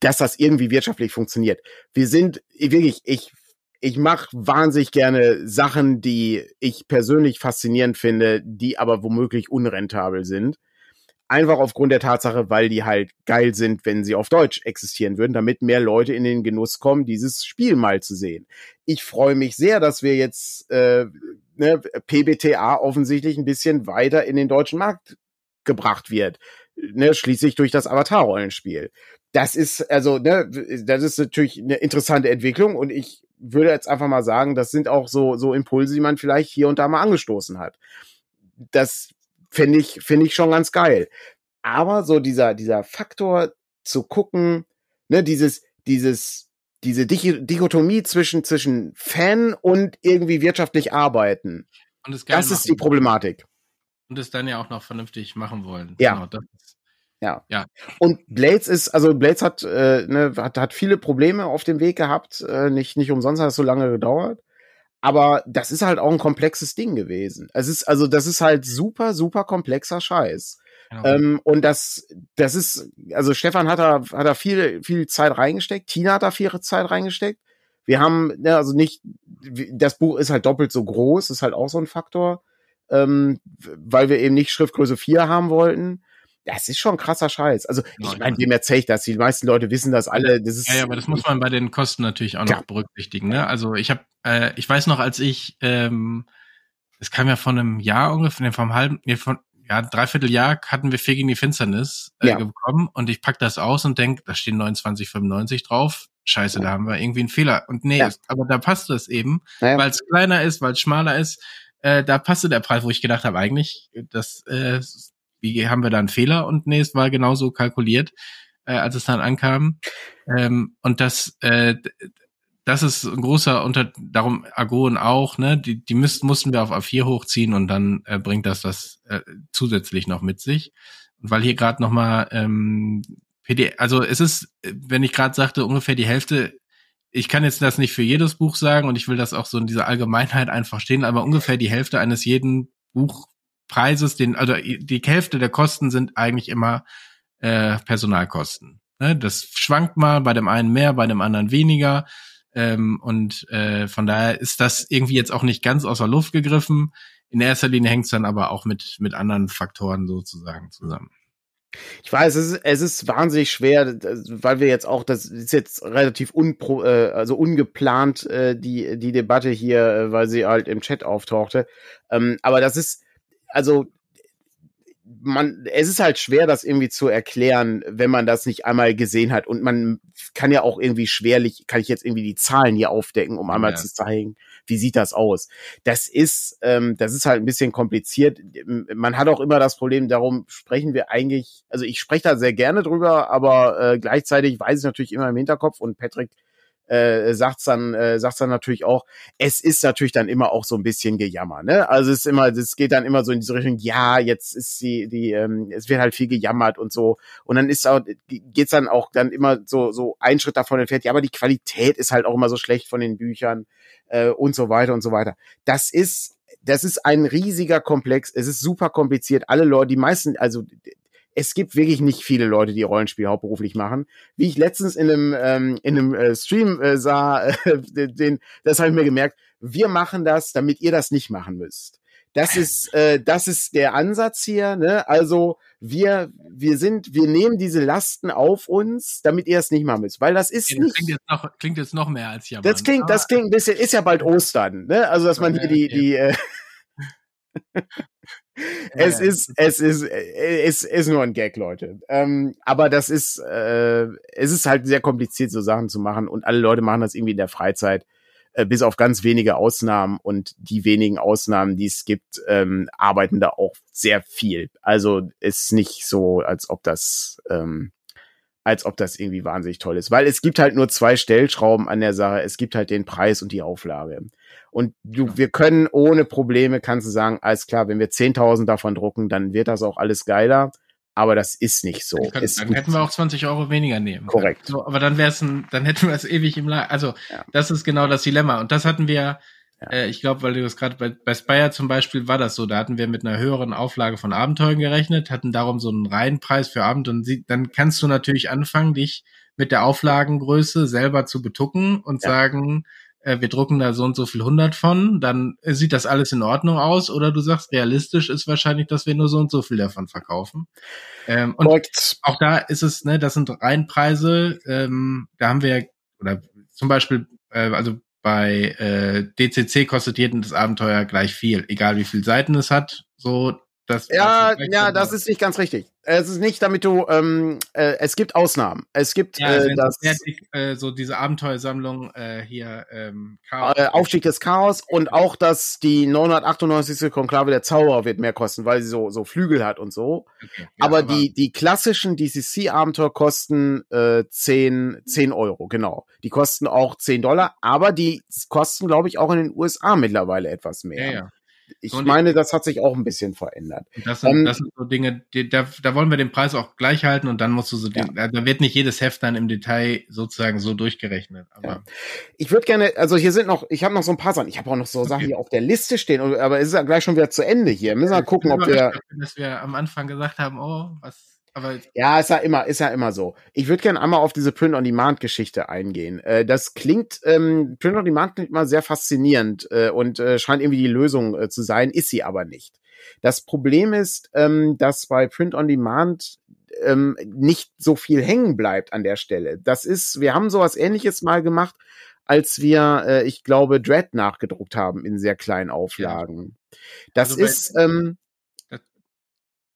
Speaker 2: dass das irgendwie wirtschaftlich funktioniert. Wir sind wirklich, ich ich mache wahnsinnig gerne Sachen, die ich persönlich faszinierend finde, die aber womöglich unrentabel sind. Einfach aufgrund der Tatsache, weil die halt geil sind, wenn sie auf Deutsch existieren würden, damit mehr Leute in den Genuss kommen, dieses Spiel mal zu sehen. Ich freue mich sehr, dass wir jetzt äh, ne, PBTA offensichtlich ein bisschen weiter in den deutschen Markt gebracht wird. Ne, schließlich durch das Avatar-Rollenspiel. Das ist, also, ne, das ist natürlich eine interessante Entwicklung und ich würde jetzt einfach mal sagen, das sind auch so, so Impulse, die man vielleicht hier und da mal angestoßen hat. Das finde ich, finde ich schon ganz geil. Aber so dieser, dieser Faktor zu gucken, ne, dieses, dieses, diese Dichotomie zwischen, zwischen Fan und irgendwie wirtschaftlich arbeiten. das, das ist die Problematik.
Speaker 1: Und es dann ja auch noch vernünftig machen wollen.
Speaker 2: Ja. Genau, Ja. ja. Und Blades ist, also Blades hat, äh, ne, hat, hat viele Probleme auf dem Weg gehabt. Äh, nicht, nicht umsonst hat es so lange gedauert. Aber das ist halt auch ein komplexes Ding gewesen. Es ist, also, das ist halt super, super komplexer Scheiß. Genau. Ähm, und das, das ist, also Stefan hat da, hat da viel, viel Zeit reingesteckt. Tina hat da viel Zeit reingesteckt. Wir haben, ne, also nicht, das Buch ist halt doppelt so groß, ist halt auch so ein Faktor, ähm, weil wir eben nicht Schriftgröße 4 haben wollten. Das ist schon krasser Scheiß. Also, ich meine, wem erzähle ich das? Die meisten Leute wissen das alle. Das ist,
Speaker 1: ja, ja, aber das muss man bei den Kosten natürlich auch noch berücksichtigen. Ne? Also, ich habe, äh, ich weiß noch, als ich, ähm, es kam ja von einem Jahr ungefähr, vom halben, nee, von, ja, dreiviertel Jahr hatten wir vier gegen die Finsternis äh, ja. bekommen und ich pack das aus und denk, da stehen 29,95 drauf. Scheiße, ja. da haben wir irgendwie einen Fehler. Und nee, ja. aber da passt das eben, ja. weil es kleiner ist, weil es schmaler ist. Äh, da passte der Preis, wo ich gedacht habe, eigentlich, das äh, wie haben wir da einen Fehler? Und nee, es war genauso kalkuliert, äh, als es dann ankam. Ähm, und das, äh, das ist ein großer Unter, darum Argon auch, ne, die, die müssten, mussten wir auf A4 hochziehen und dann äh, bringt das das äh, zusätzlich noch mit sich. Und weil hier gerade nochmal ähm, PD, also es ist, wenn ich gerade sagte, ungefähr die Hälfte, ich kann jetzt das nicht für jedes Buch sagen und ich will das auch so in dieser Allgemeinheit einfach stehen, aber ungefähr die Hälfte eines jeden Buch Preises, den, also die Hälfte der Kosten sind eigentlich immer äh, Personalkosten. Ne? Das schwankt mal bei dem einen mehr, bei dem anderen weniger. Ähm, und äh, von daher ist das irgendwie jetzt auch nicht ganz aus der Luft gegriffen. In erster Linie hängt es dann aber auch mit, mit anderen Faktoren sozusagen zusammen.
Speaker 2: Ich weiß, es ist, es ist wahnsinnig schwer, weil wir jetzt auch, das ist jetzt relativ unpro, äh, also ungeplant, äh, die, die Debatte hier, äh, weil sie halt im Chat auftauchte. Ähm, aber das ist, also man, es ist halt schwer, das irgendwie zu erklären, wenn man das nicht einmal gesehen hat. Und man kann ja auch irgendwie schwerlich, kann ich jetzt irgendwie die Zahlen hier aufdecken, um einmal ja. zu zeigen, wie sieht das aus. Das ist, ähm, das ist halt ein bisschen kompliziert. Man hat auch immer das Problem, darum sprechen wir eigentlich, also ich spreche da sehr gerne drüber, aber äh, gleichzeitig weiß ich natürlich immer im Hinterkopf und Patrick äh, sagt's dann, äh, sagt's dann natürlich auch, es ist natürlich dann immer auch so ein bisschen Gejammer, ne? Also es ist immer, es geht dann immer so in diese Richtung, ja, jetzt ist die, die, ähm, es wird halt viel gejammert und so. Und dann ist auch, geht's dann auch dann immer so, so ein Schritt davon entfernt, ja, aber die Qualität ist halt auch immer so schlecht von den Büchern äh, und so weiter und so weiter. Das ist das ist ein riesiger Komplex. Es ist super kompliziert. Alle Leute, die meisten, also es gibt wirklich nicht viele Leute, die Rollenspiel hauptberuflich machen. Wie ich letztens in einem, ähm, in einem äh, Stream äh, sah, äh, <laughs> den, das habe ich mir gemerkt, wir machen das, damit ihr das nicht machen müsst. Das ist, äh, das ist der Ansatz hier. Ne? Also wir, wir sind, wir nehmen diese Lasten auf uns, damit ihr es nicht machen müsst, weil das ist
Speaker 1: ja, das nicht. Klingt jetzt, noch, klingt jetzt noch mehr als
Speaker 2: ja. Das klingt, das klingt ein bisschen. Ist ja bald Ostern, ne? Also dass man hier die, die. Äh, <laughs> es ist, es ist, es ist nur ein Gag, Leute. Ähm, aber das ist, äh, es ist halt sehr kompliziert, so Sachen zu machen und alle Leute machen das irgendwie in der Freizeit, äh, bis auf ganz wenige Ausnahmen und die wenigen Ausnahmen, die es gibt, ähm, arbeiten da auch sehr viel. Also ist nicht so, als ob das, ähm, als ob das irgendwie wahnsinnig toll ist, weil es gibt halt nur zwei Stellschrauben an der Sache. Es gibt halt den Preis und die Auflage. Und du, wir können ohne Probleme, kannst du sagen, alles klar, wenn wir 10.000 davon drucken, dann wird das auch alles geiler. Aber das ist nicht so.
Speaker 1: Dann, können, dann hätten wir auch 20 Euro weniger nehmen.
Speaker 2: Korrekt.
Speaker 1: So, aber dann wäre es ein, dann hätten wir es ewig im Lager. Also ja. das ist genau das Dilemma. Und das hatten wir, ja. äh, ich glaube, weil du das gerade bei, bei Spire zum Beispiel war das so. Da hatten wir mit einer höheren Auflage von Abenteuern gerechnet, hatten darum so einen Reihenpreis für Abend und sie, dann kannst du natürlich anfangen, dich mit der Auflagengröße selber zu betucken und ja. sagen, wir drucken da so und so viel hundert von, dann äh, sieht das alles in Ordnung aus. Oder du sagst, realistisch ist wahrscheinlich, dass wir nur so und so viel davon verkaufen. Ähm, und Correct. auch da ist es, ne, das sind Reihenpreise, ähm, da haben wir, oder zum Beispiel, äh, also bei äh, DCC kostet jedes Abenteuer gleich viel, egal wie viel Seiten es hat. So,
Speaker 2: das, ja, ja, das ist nicht ganz richtig. Es ist nicht, damit du, ähm, äh, es gibt Ausnahmen. Es gibt ja, äh, das,
Speaker 1: fertig, äh, so diese Abenteuersammlung äh, hier
Speaker 2: ähm. Äh, Aufstieg des Chaos und auch, dass die 998. Konklave der Zauberer wird mehr kosten, weil sie so so Flügel hat und so. Okay, ja, aber, aber, die die klassischen DCC Abenteuer kosten äh, 10 10 Euro, genau. Die kosten auch 10 Dollar, aber die kosten, glaube ich, auch in den USA mittlerweile etwas mehr. Ja, ja. Ich so meine, das hat sich auch ein bisschen verändert.
Speaker 1: Das sind, um, ähm, das sind so Dinge, die, da, da wollen wir den Preis auch gleich halten und dann musst du so, ja. den, da wird nicht jedes Heft dann im Detail sozusagen so durchgerechnet. Aber ja.
Speaker 2: Ich würde gerne, also hier sind noch, ich habe noch so ein paar Sachen, ich habe auch noch so okay. Sachen hier auf der Liste stehen, aber es ist ja gleich schon wieder zu Ende hier. Müssen wir gucken, ob wir.
Speaker 1: Dass wir am Anfang gesagt haben, oh, was aber
Speaker 2: ja, ist ja immer, ist ja immer so. Ich würde gerne einmal auf diese Print-on-Demand-Geschichte eingehen. Äh, das klingt, ähm, Print-on-Demand klingt immer sehr faszinierend äh, und äh, scheint irgendwie die Lösung äh, zu sein, ist sie aber nicht. Das Problem ist, ähm, dass bei Print-on-Demand ähm, nicht so viel hängen bleibt an der Stelle. Das ist, wir haben sowas ähnliches mal gemacht, als wir, äh, ich glaube, Dread nachgedruckt haben in sehr kleinen Auflagen. Das also ist, ähm,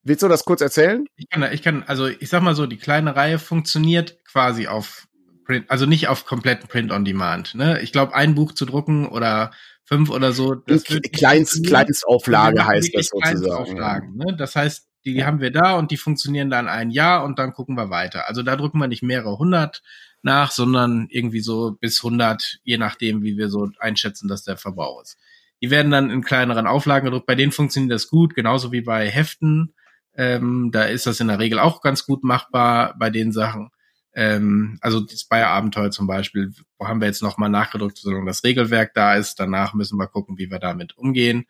Speaker 2: Willst du das kurz erzählen?
Speaker 1: Ich kann, ich kann, also ich sag mal so, die kleine Reihe funktioniert quasi auf Print, also nicht auf kompletten Print on Demand. Ne? Ich glaube, ein Buch zu drucken oder fünf oder so.
Speaker 2: Das Kleinst, Kleinstauflage heißt das sozusagen.
Speaker 1: Ne? Das heißt, die, die haben wir da und die funktionieren dann ein Jahr und dann gucken wir weiter. Also da drucken wir nicht mehrere hundert nach, sondern irgendwie so bis hundert, je nachdem, wie wir so einschätzen, dass der Verbrauch ist. Die werden dann in kleineren Auflagen gedruckt. Bei denen funktioniert das gut, genauso wie bei Heften ähm, da ist das in der Regel auch ganz gut machbar bei den Sachen. Ähm, also das Bayer-Abenteuer zum Beispiel, wo haben wir jetzt nochmal nachgedruckt, solange das Regelwerk da ist. Danach müssen wir gucken, wie wir damit umgehen.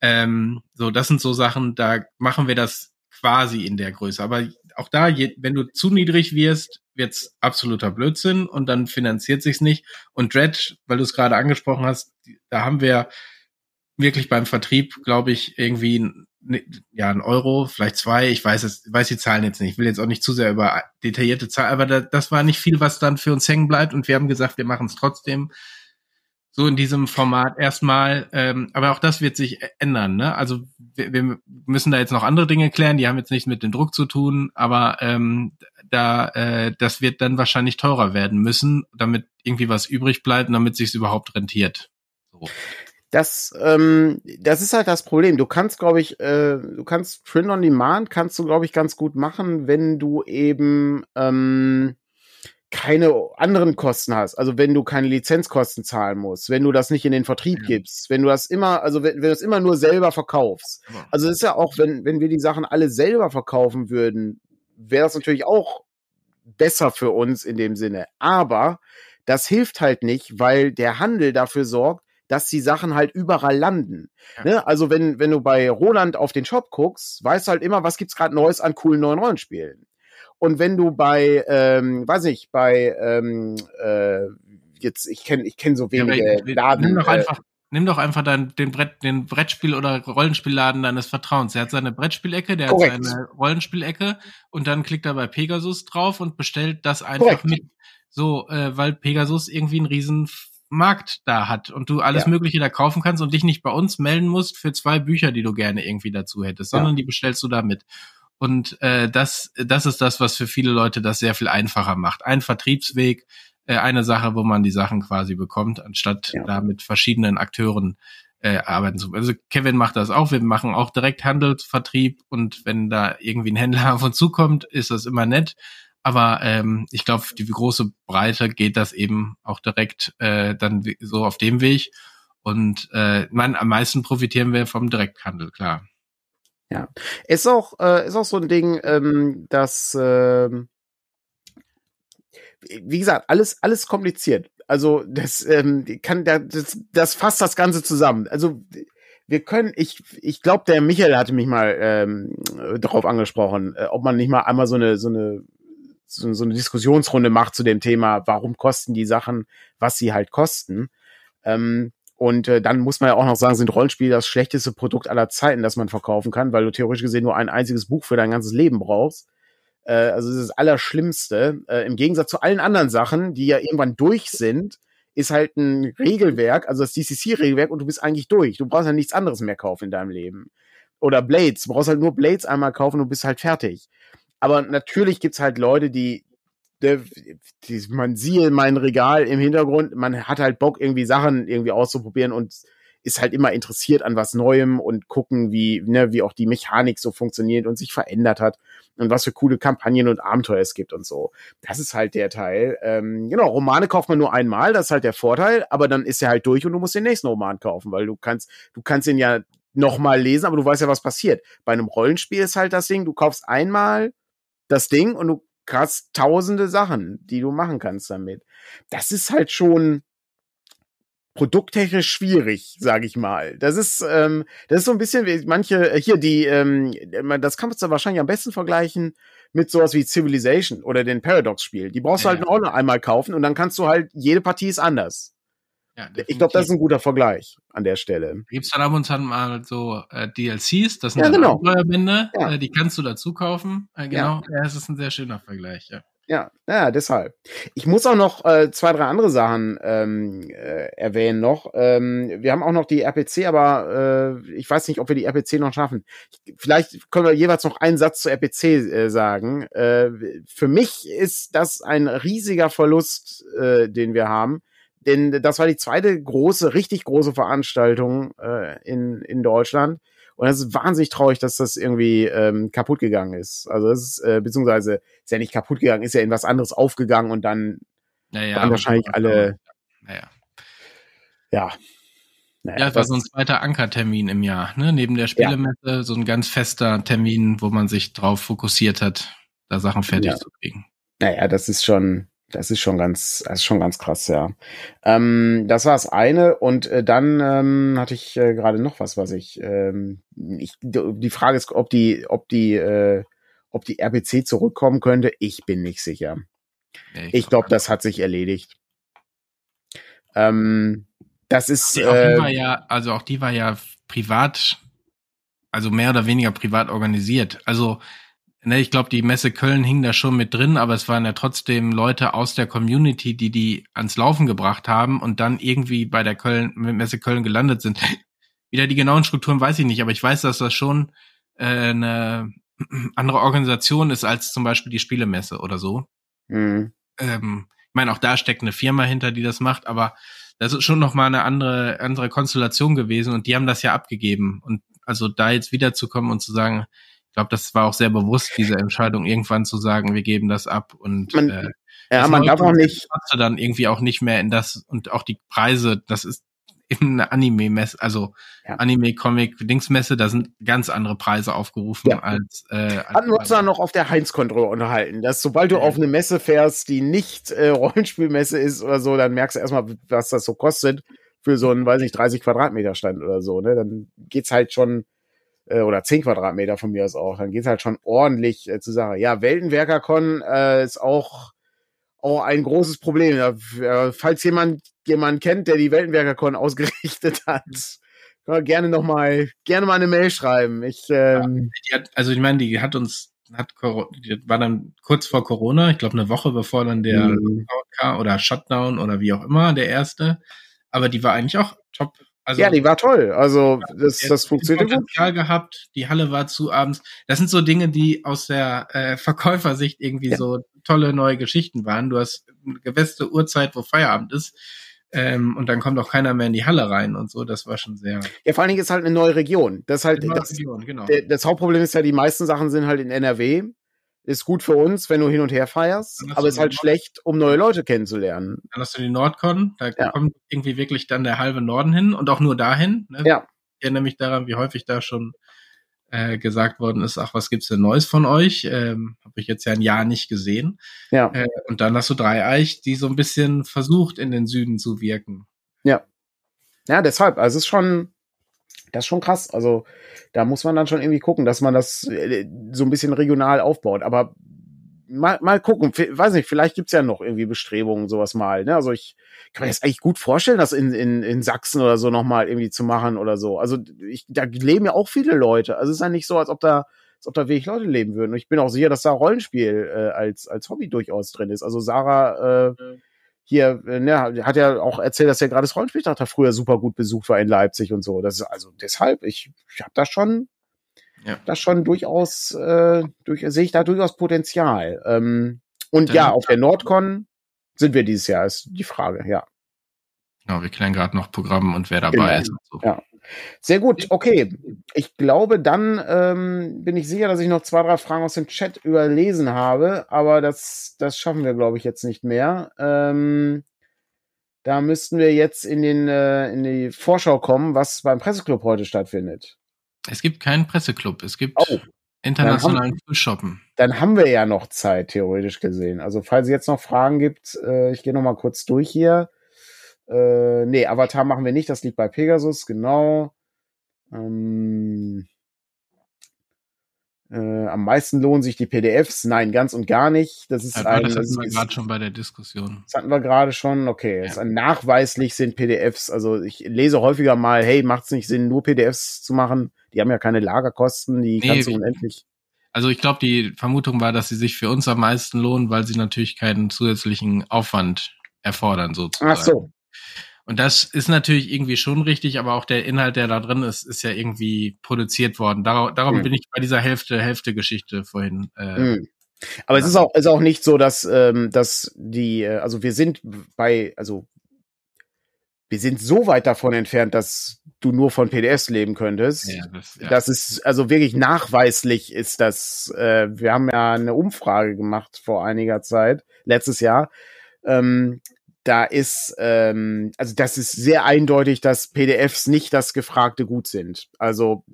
Speaker 1: Ähm, so, das sind so Sachen, da machen wir das quasi in der Größe. Aber auch da, je, wenn du zu niedrig wirst, wird's absoluter Blödsinn und dann finanziert sich's nicht. Und Dredge, weil du es gerade angesprochen hast, da haben wir wirklich beim Vertrieb, glaube ich, irgendwie ja, ein Euro, vielleicht zwei, ich weiß es, weiß die Zahlen jetzt nicht. Ich will jetzt auch nicht zu sehr über detaillierte Zahlen, aber da, das war nicht viel, was dann für uns hängen bleibt und wir haben gesagt, wir machen es trotzdem so in diesem Format erstmal. Ähm, aber auch das wird sich ändern. Ne? Also wir, wir müssen da jetzt noch andere Dinge klären, die haben jetzt nichts mit dem Druck zu tun, aber ähm, da äh, das wird dann wahrscheinlich teurer werden müssen, damit irgendwie was übrig bleibt und damit sich überhaupt rentiert. So
Speaker 2: das, ähm, das ist halt das Problem. Du kannst, glaube ich, äh, du kannst Print on Demand kannst du, glaube ich, ganz gut machen, wenn du eben ähm, keine anderen Kosten hast. Also wenn du keine Lizenzkosten zahlen musst, wenn du das nicht in den Vertrieb ja. gibst, wenn du das immer, also wenn, wenn du das immer nur selber verkaufst. Ja. Also es ist ja auch, wenn, wenn wir die Sachen alle selber verkaufen würden, wäre das natürlich auch besser für uns in dem Sinne. Aber das hilft halt nicht, weil der Handel dafür sorgt, dass die Sachen halt überall landen. Ja. Ne? Also wenn, wenn du bei Roland auf den Shop guckst, weißt du halt immer, was gibt's gerade Neues an coolen neuen Rollenspielen. Und wenn du bei, ähm, weiß nicht, bei ähm, äh, jetzt, ich kenne ich kenn so wenige ja, Laden.
Speaker 1: Nimm doch äh, einfach, nimm doch einfach dann den Brett, den Brettspiel- oder Rollenspielladen deines Vertrauens. Der hat seine Brettspielecke, der Korrekt. hat seine Rollenspielecke und dann klickt er bei Pegasus drauf und bestellt das einfach Korrekt. mit. So, äh, weil Pegasus irgendwie ein riesen Markt da hat und du alles ja. Mögliche da kaufen kannst und dich nicht bei uns melden musst für zwei Bücher, die du gerne irgendwie dazu hättest, sondern ja. die bestellst du da mit. Und äh, das, das ist das, was für viele Leute das sehr viel einfacher macht. Ein Vertriebsweg, äh, eine Sache, wo man die Sachen quasi bekommt, anstatt ja. da mit verschiedenen Akteuren äh, arbeiten zu. Also Kevin macht das auch. Wir machen auch direkt Handelsvertrieb und wenn da irgendwie ein Händler <laughs> auf uns zukommt, ist das immer nett. Aber ähm, ich glaube, die große Breite geht das eben auch direkt äh, dann so auf dem Weg. Und äh, man, am meisten profitieren wir vom Direkthandel, klar.
Speaker 2: Ja, ist auch äh, ist auch so ein Ding, ähm, dass äh, wie gesagt alles alles kompliziert. Also das ähm, kann das, das fasst das Ganze zusammen. Also wir können, ich, ich glaube, der Michael hatte mich mal ähm, darauf angesprochen, äh, ob man nicht mal einmal so eine so eine so, so eine Diskussionsrunde macht zu dem Thema, warum kosten die Sachen, was sie halt kosten. Ähm, und äh, dann muss man ja auch noch sagen, sind Rollenspiele das schlechteste Produkt aller Zeiten, das man verkaufen kann, weil du theoretisch gesehen nur ein einziges Buch für dein ganzes Leben brauchst. Äh, also das ist das Allerschlimmste. Äh, Im Gegensatz zu allen anderen Sachen, die ja irgendwann durch sind, ist halt ein Regelwerk, also das DCC-Regelwerk, und du bist eigentlich durch. Du brauchst ja nichts anderes mehr kaufen in deinem Leben. Oder Blades. Du brauchst halt nur Blades einmal kaufen und bist halt fertig. Aber natürlich gibt's halt Leute, die, die, die man sieht mein Regal im Hintergrund, man hat halt Bock, irgendwie Sachen irgendwie auszuprobieren und ist halt immer interessiert an was Neuem und gucken, wie, ne, wie auch die Mechanik so funktioniert und sich verändert hat und was für coole Kampagnen und Abenteuer es gibt und so. Das ist halt der Teil. Ähm, genau, Romane kauft man nur einmal, das ist halt der Vorteil, aber dann ist er halt durch und du musst den nächsten Roman kaufen, weil du kannst, du kannst ihn ja nochmal lesen, aber du weißt ja, was passiert. Bei einem Rollenspiel ist halt das Ding, du kaufst einmal das Ding und du hast tausende Sachen, die du machen kannst damit. Das ist halt schon produkttechnisch schwierig, sage ich mal. Das ist, ähm, das ist so ein bisschen wie manche, äh, hier die, ähm, das kann man da wahrscheinlich am besten vergleichen mit sowas wie Civilization oder den Paradox-Spiel. Die brauchst ja, du halt auch noch einmal kaufen und dann kannst du halt, jede Partie ist anders. Ja, ich glaube, das ist ein guter Vergleich an der Stelle.
Speaker 1: Gibt es dann ab und zu mal so äh, DLCs, das sind ja, genau. Abenteuerbände, ja. äh, die kannst du dazu kaufen. Äh, genau, ja. das ist ein sehr schöner Vergleich, ja.
Speaker 2: Ja, ja, deshalb. Ich muss auch noch äh, zwei, drei andere Sachen ähm, äh, erwähnen noch. Ähm, wir haben auch noch die RPC, aber äh, ich weiß nicht, ob wir die RPC noch schaffen. Vielleicht können wir jeweils noch einen Satz zur RPC äh, sagen. Äh, für mich ist das ein riesiger Verlust, äh, den wir haben. Denn das war die zweite große, richtig große Veranstaltung äh, in, in Deutschland. Und es ist wahnsinnig traurig, dass das irgendwie ähm, kaputt gegangen ist. Also es ist, äh, beziehungsweise ist ja nicht kaputt gegangen, ist ja in was anderes aufgegangen und dann
Speaker 1: naja,
Speaker 2: waren wahrscheinlich alle.
Speaker 1: Naja.
Speaker 2: Ja.
Speaker 1: Naja, ja, das war so ein zweiter Ankertermin im Jahr, ne? Neben der Spielemesse, ja. so ein ganz fester Termin, wo man sich drauf fokussiert hat, da Sachen fertig ja. zu kriegen.
Speaker 2: Naja, das ist schon, das ist schon ganz, das ist schon ganz krass, ja. Ähm, das war das eine und äh, dann ähm, hatte ich äh, gerade noch was, was ich, ähm, ich, die Frage ist, ob die, ob die, äh, ob die RPC zurückkommen könnte. Ich bin nicht sicher. Ja, ich, ich glaube, das hat sich erledigt. Ähm, das ist.
Speaker 1: Die, äh, war ja, also auch die war ja privat, also mehr oder weniger privat organisiert. Also Ne, ich glaube, die Messe Köln hing da schon mit drin, aber es waren ja trotzdem Leute aus der Community, die die ans Laufen gebracht haben und dann irgendwie bei der Köln Messe Köln gelandet sind. Wieder die genauen Strukturen weiß ich nicht, aber ich weiß, dass das schon äh, eine <clears throat> andere Organisation ist als zum Beispiel die Spielemesse oder so. Mhm. Ähm, ich meine, auch da steckt eine Firma hinter, die das macht, aber das ist schon noch mal eine andere andere Konstellation gewesen und die haben das ja abgegeben und also da jetzt wiederzukommen und zu sagen, ich glaube, das war auch sehr bewusst, diese Entscheidung, irgendwann zu sagen, wir geben das ab und
Speaker 2: man,
Speaker 1: äh,
Speaker 2: ja, man darf auch nicht
Speaker 1: dann irgendwie auch nicht mehr in das und auch die Preise, das ist in eine Anime-Messe, also ja. Anime-Comic-Dingsmesse, da sind ganz andere Preise aufgerufen ja. als. Äh,
Speaker 2: Hatten wir uns da noch auf der Heinz-Kontrolle unterhalten, dass sobald du ja. auf eine Messe fährst, die nicht äh, Rollenspielmesse ist oder so, dann merkst du erstmal, was das so kostet für so einen, weiß nicht, 30 Quadratmeter Stand oder so. Ne? Dann geht's halt schon äh, oder 10 Quadratmeter von mir aus auch, dann geht's halt schon ordentlich äh, zur Sache. Ja, Weltenwerker-Con äh, ist auch, auch ein großes Problem. Ja, äh, falls jemand jemand kennt, der die Weltenwerker-Con <laughs> ausgerichtet hat, kann gerne noch mal gerne mal eine Mail schreiben. Ich ähm,
Speaker 1: ja, hat, also ich meine, die hat uns hat die war dann kurz vor Corona, ich glaube eine Woche bevor dann der mhm. oder Shutdown oder wie auch immer der erste, aber die war eigentlich auch top
Speaker 2: also, ja, die war toll. Also das, das funktioniert
Speaker 1: gut. gehabt. Die Halle war zu abends. Das sind so Dinge, die aus der äh, Verkäufersicht irgendwie ja. so tolle neue Geschichten waren. Du hast eine gewässte Uhrzeit, wo Feierabend ist. Ähm, und dann kommt auch keiner mehr in die Halle rein und so. Das war schon sehr.
Speaker 2: Ja, vor allen Dingen ist halt eine neue Region. Das halt das, Region, genau. das Hauptproblem ist ja, die meisten Sachen sind halt in NRW ist gut für uns, wenn du hin und her feierst, aber ist halt schlecht, um neue Leute kennenzulernen.
Speaker 1: Dann hast du die Nordcon, da ja. kommt irgendwie wirklich dann der halbe Norden hin und auch nur dahin. Ne?
Speaker 2: Ja.
Speaker 1: Ich erinnere mich daran, wie häufig da schon äh, gesagt worden ist, ach, was gibt's denn Neues von euch? Ähm, Habe ich jetzt ja ein Jahr nicht gesehen.
Speaker 2: Ja.
Speaker 1: Äh, und dann hast du Dreieich, die so ein bisschen versucht, in den Süden zu wirken.
Speaker 2: Ja. Ja, deshalb, also es ist schon, das ist schon krass. Also da muss man dann schon irgendwie gucken, dass man das äh, so ein bisschen regional aufbaut. Aber mal, mal gucken, weiß nicht, vielleicht gibt's ja noch irgendwie Bestrebungen, sowas mal. Ne? Also ich kann mir das eigentlich gut vorstellen, das in, in, in Sachsen oder so nochmal irgendwie zu machen oder so. Also ich, da leben ja auch viele Leute. Also es ist ja nicht so, als ob da als ob da wenig Leute leben würden. Und ich bin auch sicher, dass da Rollenspiel äh, als, als Hobby durchaus drin ist. Also Sarah äh, hier, äh, ne, hat ja auch erzählt, dass er gerade das Rollenspieltag da früher super gut besucht war in Leipzig und so. Das ist also deshalb, ich, ich habe da schon, ja. das schon durchaus, äh, durch, sehe ich da durchaus Potenzial. Ähm, und Dann ja, auf der Nordcon sind wir dieses Jahr, ist die Frage, ja.
Speaker 1: Genau, wir klären gerade noch Programm und wer dabei genau. ist.
Speaker 2: So. Ja. Sehr gut, okay. Ich glaube, dann ähm, bin ich sicher, dass ich noch zwei, drei Fragen aus dem Chat überlesen habe, aber das, das schaffen wir, glaube ich, jetzt nicht mehr. Ähm, da müssten wir jetzt in, den, äh, in die Vorschau kommen, was beim Presseclub heute stattfindet.
Speaker 1: Es gibt keinen Presseclub. Es gibt oh, internationalen Frühshoppen.
Speaker 2: Dann haben wir ja noch Zeit, theoretisch gesehen. Also, falls es jetzt noch Fragen gibt, äh, ich gehe noch mal kurz durch hier. Äh, nee, Avatar machen wir nicht, das liegt bei Pegasus, genau. Ähm, äh, am meisten lohnen sich die PDFs. Nein, ganz und gar nicht. Das ist
Speaker 1: ja, ein, das hatten wir gerade schon bei der Diskussion.
Speaker 2: Das hatten wir gerade schon. Okay, ja. ein, nachweislich sind PDFs. Also ich lese häufiger mal, hey, macht es nicht Sinn, nur PDFs zu machen? Die haben ja keine Lagerkosten, die nee, kannst du unendlich.
Speaker 1: Also ich glaube, die Vermutung war, dass sie sich für uns am meisten lohnen, weil sie natürlich keinen zusätzlichen Aufwand erfordern, sozusagen. Ach so. Und das ist natürlich irgendwie schon richtig, aber auch der Inhalt, der da drin ist, ist ja irgendwie produziert worden. Dar darum mhm. bin ich bei dieser Hälfte, Hälfte Geschichte vorhin. Äh, mhm.
Speaker 2: Aber es ist auch, ist auch nicht so, dass, ähm, dass die, äh, also wir sind bei, also wir sind so weit davon entfernt, dass du nur von PDFs leben könntest. Ja, das, ja. das ist also wirklich nachweislich ist das. Äh, wir haben ja eine Umfrage gemacht vor einiger Zeit, letztes Jahr. Ähm, da ist, ähm, also das ist sehr eindeutig, dass PDFs nicht das gefragte Gut sind. Also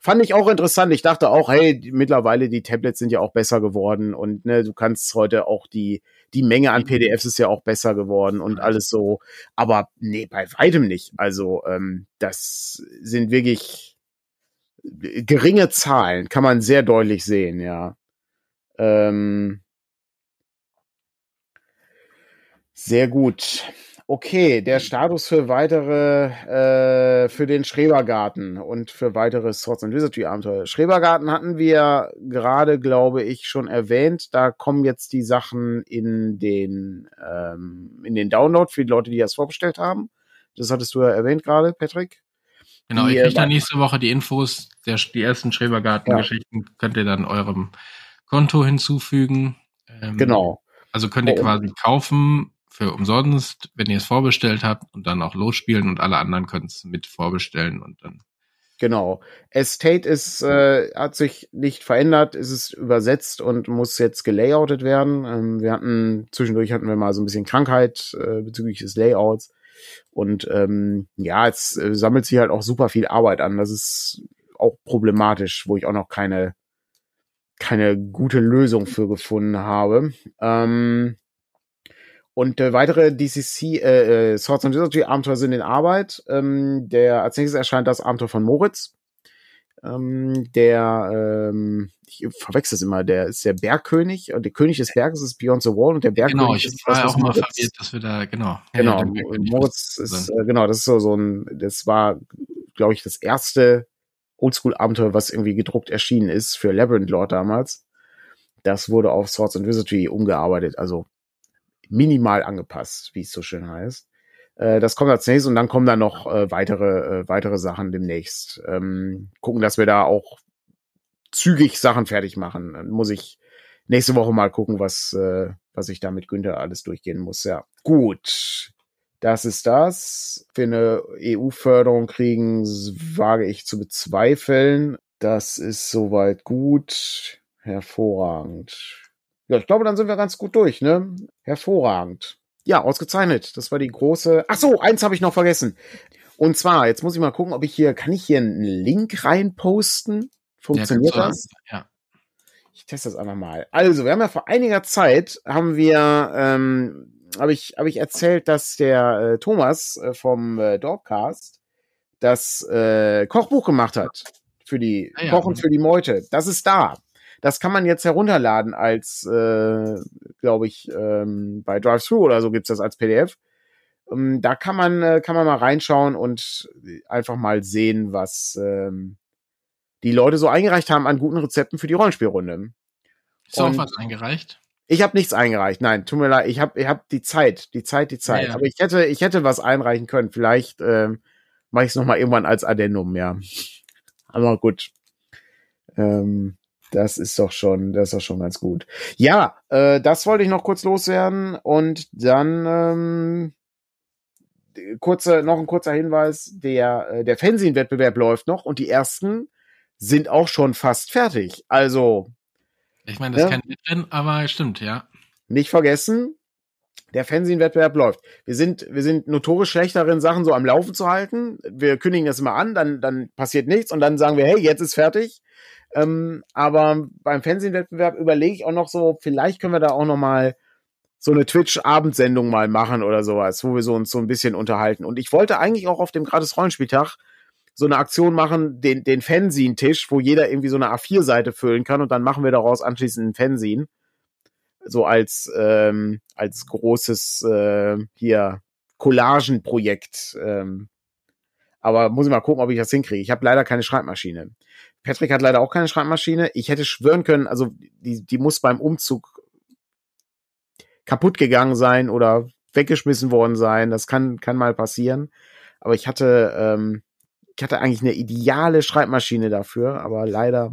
Speaker 2: fand ich auch interessant. Ich dachte auch, hey, mittlerweile die Tablets sind ja auch besser geworden und ne, du kannst heute auch die die Menge an PDFs ist ja auch besser geworden und alles so. Aber nee, bei weitem nicht. Also ähm, das sind wirklich geringe Zahlen, kann man sehr deutlich sehen, ja. Ähm, sehr gut. Okay, der Status für weitere, äh, für den Schrebergarten und für weitere Swords and Wizardry Abenteuer. Schrebergarten hatten wir gerade, glaube ich, schon erwähnt. Da kommen jetzt die Sachen in den, ähm, in den Download für die Leute, die das vorbestellt haben. Das hattest du ja erwähnt gerade, Patrick.
Speaker 1: Genau, die, ich kriege dann nächste Woche die Infos, der, die ersten Schrebergarten-Geschichten ja. könnt ihr dann eurem Konto hinzufügen.
Speaker 2: Ähm, genau.
Speaker 1: Also könnt ihr quasi kaufen für umsonst, wenn ihr es vorbestellt habt und dann auch losspielen und alle anderen können es mit vorbestellen und dann.
Speaker 2: Genau. Estate ist, äh, hat sich nicht verändert, es ist übersetzt und muss jetzt gelayoutet werden. Ähm, wir hatten, zwischendurch hatten wir mal so ein bisschen Krankheit äh, bezüglich des Layouts. Und ähm, ja, jetzt äh, sammelt sich halt auch super viel Arbeit an. Das ist auch problematisch, wo ich auch noch keine, keine gute Lösung für gefunden habe. Ähm, und äh, weitere DCC äh, äh, Swords and Wizardry Abenteuer sind in Arbeit. Ähm, der als nächstes erscheint das Abenteuer von Moritz. Ähm, der ähm, ich verwechsel es immer, der ist der Bergkönig und der König des Berges ist Beyond the Wall und der Bergkönig
Speaker 1: genau, ich ist war auch mal verwirrt, dass wir da genau
Speaker 2: genau ja, Moritz ist äh, genau das ist so so ein das war glaube ich das erste Oldschool Abenteuer was irgendwie gedruckt erschienen ist für Labyrinth Lord damals das wurde auf Swords and Wizardry umgearbeitet also minimal angepasst, wie es so schön heißt. Äh, das kommt als nächstes und dann kommen dann noch äh, weitere, äh, weitere Sachen demnächst. Ähm, gucken, dass wir da auch zügig Sachen fertig machen. Dann muss ich nächste Woche mal gucken, was, äh, was ich da mit Günther alles durchgehen muss. Ja, gut. Das ist das. Für eine EU-Förderung kriegen, wage ich zu bezweifeln. Das ist soweit gut. Hervorragend. Ja, ich glaube, dann sind wir ganz gut durch, ne? Hervorragend. Ja, ausgezeichnet. Das war die große. Ach so, eins habe ich noch vergessen. Und zwar, jetzt muss ich mal gucken, ob ich hier, kann ich hier einen Link reinposten? Funktioniert ja, das? Ja. Ich teste das einfach mal. Also, wir haben ja vor einiger Zeit haben wir, ähm, habe ich, habe ich erzählt, dass der äh, Thomas äh, vom äh, Dogcast das äh, Kochbuch gemacht hat für die ah, ja. Kochen für die Meute. Das ist da. Das kann man jetzt herunterladen als, äh, glaube ich, ähm, bei Drive-Thru oder so gibt's das als PDF. Ähm, da kann man, äh, kann man mal reinschauen und einfach mal sehen, was ähm, die Leute so eingereicht haben an guten Rezepten für die Rollenspielrunde.
Speaker 1: Ist auch was eingereicht?
Speaker 2: Ich habe nichts eingereicht. Nein, tut mir leid. Ich habe ich hab die Zeit, die Zeit, die Zeit. Ja, ja. Aber ich hätte, ich hätte was einreichen können. Vielleicht ähm, mache ich es noch mal irgendwann als Addendum, ja. Aber gut. Ähm, das ist doch schon, das ist doch schon ganz gut. Ja, äh, das wollte ich noch kurz loswerden und dann ähm, kurze, noch ein kurzer Hinweis: Der äh, der Fernsehwettbewerb läuft noch und die ersten sind auch schon fast fertig. Also
Speaker 1: ich meine, das ja, kann nicht drin, aber stimmt, ja.
Speaker 2: Nicht vergessen, der Fernsehwettbewerb läuft. Wir sind, wir sind notorisch schlecht darin, Sachen so am Laufen zu halten. Wir kündigen das immer an, dann, dann passiert nichts und dann sagen wir, hey, jetzt ist fertig. Ähm, aber beim Fernsehwettbewerb überlege ich auch noch so, vielleicht können wir da auch noch mal so eine Twitch-Abendsendung mal machen oder sowas, wo wir so uns so ein bisschen unterhalten. Und ich wollte eigentlich auch auf dem Gratis-Rollenspieltag so eine Aktion machen, den, den Fanzine-Tisch, wo jeder irgendwie so eine A4-Seite füllen kann und dann machen wir daraus anschließend ein Fanzine so als ähm, als großes äh, hier Collagenprojekt. Ähm, aber muss ich mal gucken, ob ich das hinkriege. Ich habe leider keine Schreibmaschine. Patrick hat leider auch keine Schreibmaschine. Ich hätte schwören können, also die, die muss beim Umzug kaputt gegangen sein oder weggeschmissen worden sein. Das kann, kann mal passieren. Aber ich hatte, ähm, ich hatte eigentlich eine ideale Schreibmaschine dafür, aber leider,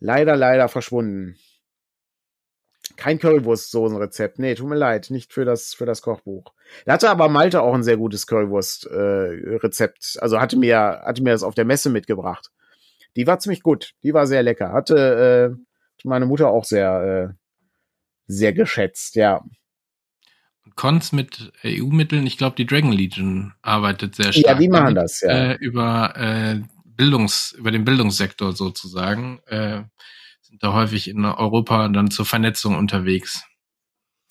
Speaker 2: leider, leider verschwunden. Kein Currywurst-Soßenrezept. Nee, tut mir leid, nicht für das, für das Kochbuch. Da hatte aber Malte auch ein sehr gutes Currywurst-Rezept. Äh, also hatte mir, hatte mir das auf der Messe mitgebracht. Die war ziemlich gut. Die war sehr lecker. Hatte äh, meine Mutter auch sehr, äh, sehr geschätzt, ja.
Speaker 1: Cons mit EU-Mitteln, ich glaube, die Dragon Legion arbeitet sehr stark.
Speaker 2: Ja, die machen das, ja.
Speaker 1: Äh, über äh, Bildungs, über den Bildungssektor sozusagen. Äh, sind da häufig in Europa dann zur Vernetzung unterwegs.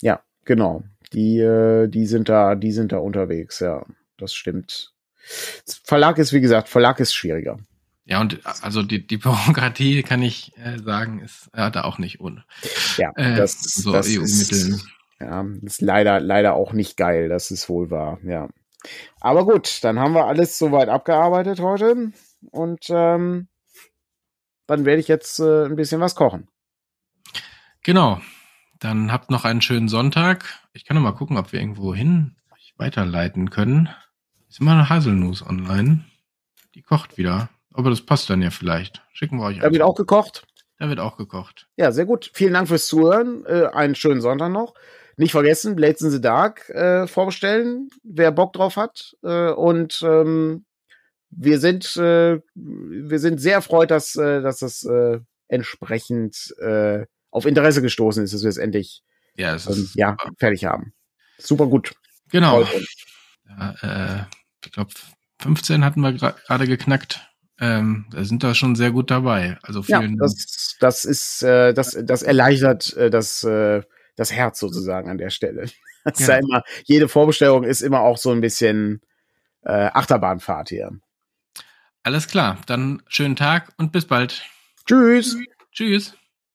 Speaker 2: Ja, genau. Die, äh, die sind da, die sind da unterwegs, ja. Das stimmt. Verlag ist, wie gesagt, Verlag ist schwieriger.
Speaker 1: Ja, und also die, die <laughs> Bürokratie, kann ich äh, sagen, ist äh, da auch nicht ohne.
Speaker 2: Ja, äh, das, so das EU-Mittel. Ja, ist leider, leider auch nicht geil, das ist wohl wahr, ja. Aber gut, dann haben wir alles soweit abgearbeitet heute. Und ähm, dann werde ich jetzt äh, ein bisschen was kochen.
Speaker 1: Genau. Dann habt noch einen schönen Sonntag. Ich kann noch mal gucken, ob wir irgendwo hin weiterleiten können. Ist immer eine Haselnuss online. Die kocht wieder. Aber das passt dann ja vielleicht. Schicken wir euch.
Speaker 2: Da wird auch gekocht.
Speaker 1: Da wird auch gekocht.
Speaker 2: Ja, sehr gut. Vielen Dank fürs Zuhören. Äh, einen schönen Sonntag noch. Nicht vergessen, Blades in the Dark äh, vorbestellen, wer Bock drauf hat. Äh, und ähm, wir sind, äh, wir sind sehr erfreut, dass, äh, dass das äh, entsprechend auf Interesse gestoßen ist, dass wir es endlich
Speaker 1: ja, es ähm,
Speaker 2: ja, fertig haben. Super gut.
Speaker 1: Genau. Ja, ich glaube, 15 hatten wir gerade geknackt. Ähm, da sind da schon sehr gut dabei. Also vielen
Speaker 2: ja, das, das ist, äh, das, das erleichtert äh, das, äh, das Herz sozusagen an der Stelle. <laughs> Das ja. ist ja immer, jede Vorbestellung ist immer auch so ein bisschen äh, Achterbahnfahrt hier.
Speaker 1: Alles klar, dann schönen Tag und bis bald.
Speaker 2: Tschüss.
Speaker 1: Tschüss.